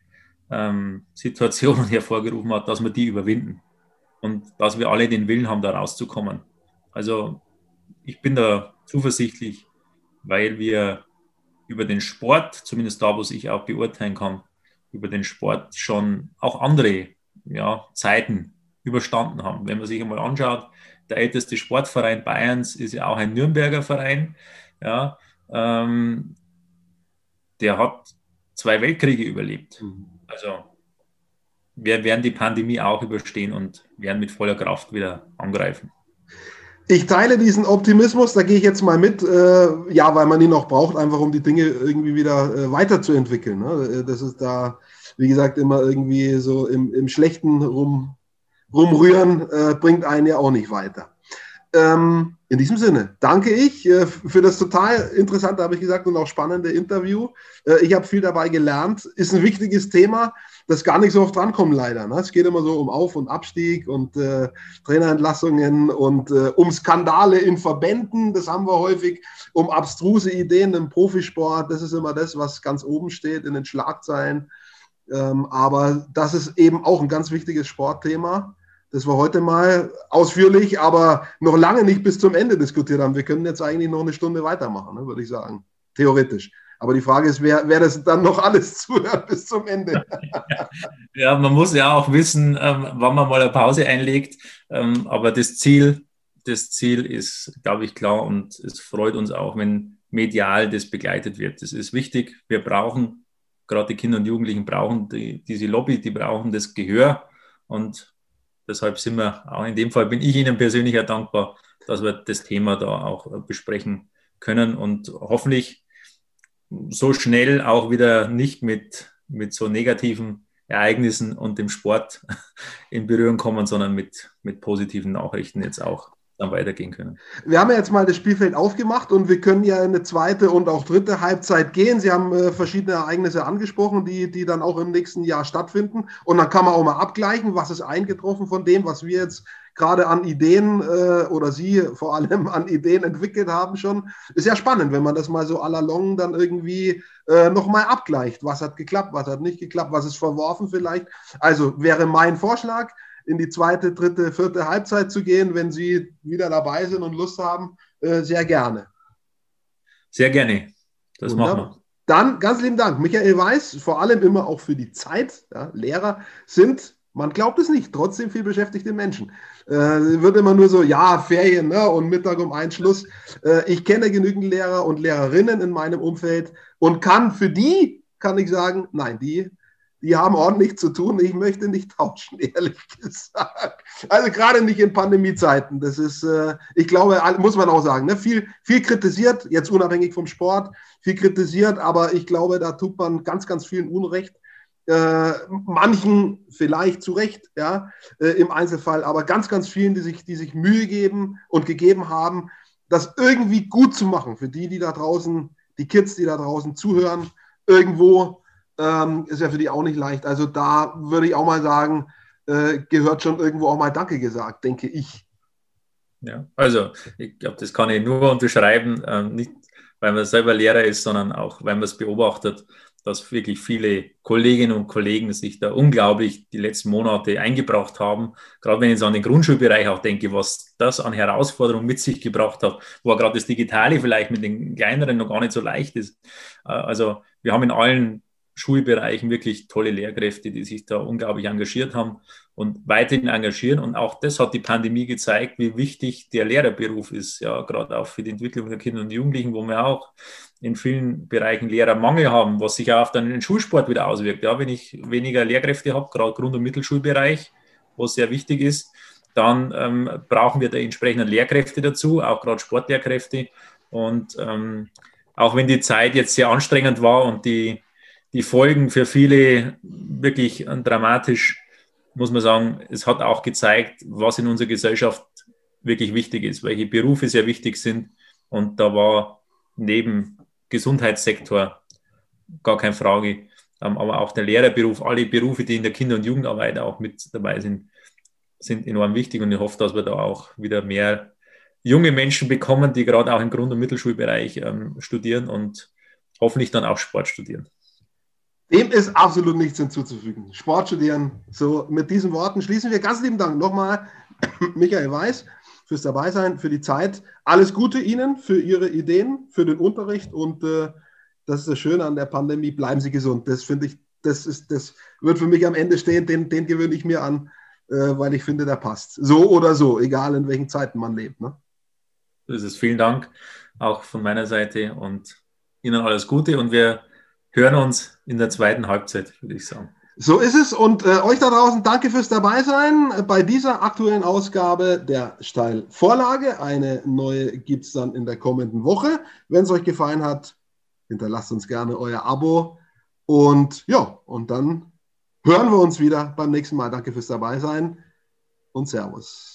ähm, Situationen hervorgerufen hat, dass wir die überwinden und dass wir alle den Willen haben, da rauszukommen. Also ich bin da zuversichtlich, weil wir über den Sport, zumindest da, wo ich auch beurteilen kann, über den Sport schon auch andere ja, Zeiten überstanden haben. Wenn man sich einmal anschaut, der älteste Sportverein Bayerns ist ja auch ein Nürnberger Verein. Ja, ähm, der hat zwei Weltkriege überlebt. Mhm. Also wir werden die Pandemie auch überstehen und werden mit voller Kraft wieder angreifen. Ich teile diesen Optimismus, da gehe ich jetzt mal mit, äh, ja, weil man ihn noch braucht, einfach um die Dinge irgendwie wieder äh, weiterzuentwickeln. Ne? Das ist da, wie gesagt, immer irgendwie so im, im Schlechten rum, rumrühren, äh, bringt einen ja auch nicht weiter. Ähm, in diesem Sinne danke ich äh, für das total interessante, habe ich gesagt, und auch spannende Interview. Äh, ich habe viel dabei gelernt. Ist ein wichtiges Thema, das gar nicht so oft drankommt, leider. Ne? Es geht immer so um Auf- und Abstieg und äh, Trainerentlassungen und äh, um Skandale in Verbänden. Das haben wir häufig. Um abstruse Ideen im Profisport. Das ist immer das, was ganz oben steht in den Schlagzeilen. Ähm, aber das ist eben auch ein ganz wichtiges Sportthema das wir heute mal ausführlich, aber noch lange nicht bis zum Ende diskutiert haben. Wir können jetzt eigentlich noch eine Stunde weitermachen, ne, würde ich sagen, theoretisch. Aber die Frage ist, wer, wer das dann noch alles zuhört bis zum Ende. ja, man muss ja auch wissen, ähm, wann man mal eine Pause einlegt. Ähm, aber das Ziel, das Ziel ist, glaube ich, klar und es freut uns auch, wenn medial das begleitet wird. Das ist wichtig. Wir brauchen, gerade die Kinder und Jugendlichen brauchen die, diese Lobby, die brauchen das Gehör. Und deshalb sind wir, auch in dem Fall bin ich Ihnen persönlich ja dankbar, dass wir das Thema da auch äh, besprechen können und hoffentlich so schnell auch wieder nicht mit, mit so negativen Ereignissen und dem Sport in Berührung kommen, sondern mit, mit positiven Nachrichten jetzt auch dann weitergehen können. Wir haben ja jetzt mal das Spielfeld aufgemacht und wir können ja in eine zweite und auch dritte Halbzeit gehen. Sie haben äh, verschiedene Ereignisse angesprochen, die, die dann auch im nächsten Jahr stattfinden. Und dann kann man auch mal abgleichen, was ist eingetroffen von dem, was wir jetzt gerade an Ideen äh, oder Sie vor allem an Ideen entwickelt haben schon. Ist ja spannend, wenn man das mal so à la long dann irgendwie äh, nochmal abgleicht. Was hat geklappt, was hat nicht geklappt, was ist verworfen vielleicht. Also wäre mein Vorschlag, in die zweite, dritte, vierte Halbzeit zu gehen, wenn Sie wieder dabei sind und Lust haben, äh, sehr gerne. Sehr gerne. Das Wunderbar. machen wir. Dann ganz lieben Dank. Michael Weiß, vor allem immer auch für die Zeit. Ja, Lehrer sind, man glaubt es nicht, trotzdem viel beschäftigte Menschen. Äh, wird immer nur so, ja, Ferien ne, und Mittag um einen Schluss. Äh, ich kenne genügend Lehrer und Lehrerinnen in meinem Umfeld und kann für die, kann ich sagen, nein, die die haben ordentlich zu tun. Ich möchte nicht tauschen, ehrlich gesagt. Also gerade nicht in Pandemiezeiten. Das ist, äh, ich glaube, muss man auch sagen, ne? viel, viel kritisiert, jetzt unabhängig vom Sport, viel kritisiert, aber ich glaube, da tut man ganz, ganz vielen Unrecht. Äh, manchen vielleicht zu Recht, ja, äh, im Einzelfall, aber ganz, ganz vielen, die sich, die sich Mühe geben und gegeben haben, das irgendwie gut zu machen für die, die da draußen, die Kids, die da draußen zuhören, irgendwo ähm, ist ja für die auch nicht leicht. Also da würde ich auch mal sagen, äh, gehört schon irgendwo auch mal Danke gesagt, denke ich. Ja, also ich glaube, das kann ich nur unterschreiben, ähm, nicht weil man selber Lehrer ist, sondern auch, weil man es beobachtet, dass wirklich viele Kolleginnen und Kollegen sich da unglaublich die letzten Monate eingebracht haben. Gerade wenn ich so an den Grundschulbereich auch denke, was das an Herausforderungen mit sich gebracht hat, wo gerade das Digitale vielleicht mit den kleineren noch gar nicht so leicht ist. Äh, also wir haben in allen Schulbereichen wirklich tolle Lehrkräfte, die sich da unglaublich engagiert haben und weiterhin engagieren. Und auch das hat die Pandemie gezeigt, wie wichtig der Lehrerberuf ist, ja, gerade auch für die Entwicklung der Kinder und Jugendlichen, wo wir auch in vielen Bereichen Lehrermangel haben, was sich auch dann in den Schulsport wieder auswirkt. Ja, wenn ich weniger Lehrkräfte habe, gerade Grund- und Mittelschulbereich, was sehr wichtig ist, dann ähm, brauchen wir da entsprechende Lehrkräfte dazu, auch gerade Sportlehrkräfte. Und ähm, auch wenn die Zeit jetzt sehr anstrengend war und die, die Folgen für viele wirklich dramatisch, muss man sagen, es hat auch gezeigt, was in unserer Gesellschaft wirklich wichtig ist, welche Berufe sehr wichtig sind. Und da war neben Gesundheitssektor gar keine Frage, ähm, aber auch der Lehrerberuf, alle Berufe, die in der Kinder- und Jugendarbeit auch mit dabei sind, sind enorm wichtig. Und ich hoffe, dass wir da auch wieder mehr junge Menschen bekommen, die gerade auch im Grund- und Mittelschulbereich ähm, studieren und hoffentlich dann auch Sport studieren. Dem ist absolut nichts hinzuzufügen. Sport studieren. So, mit diesen Worten schließen wir. Ganz lieben Dank nochmal, Michael Weiß, fürs Dabeisein, für die Zeit. Alles Gute Ihnen für Ihre Ideen, für den Unterricht und äh, das ist das Schöne an der Pandemie. Bleiben Sie gesund. Das finde ich, das ist, das wird für mich am Ende stehen. Den, den gewöhne ich mir an, äh, weil ich finde, der passt. So oder so, egal in welchen Zeiten man lebt. Ne? Das ist vielen Dank auch von meiner Seite und Ihnen alles Gute und wir hören uns in der zweiten Halbzeit, würde ich sagen. So ist es und äh, euch da draußen danke fürs Dabeisein bei dieser aktuellen Ausgabe der Steilvorlage. Eine neue gibt es dann in der kommenden Woche. Wenn es euch gefallen hat, hinterlasst uns gerne euer Abo und ja, und dann hören wir uns wieder beim nächsten Mal. Danke fürs Dabeisein und Servus.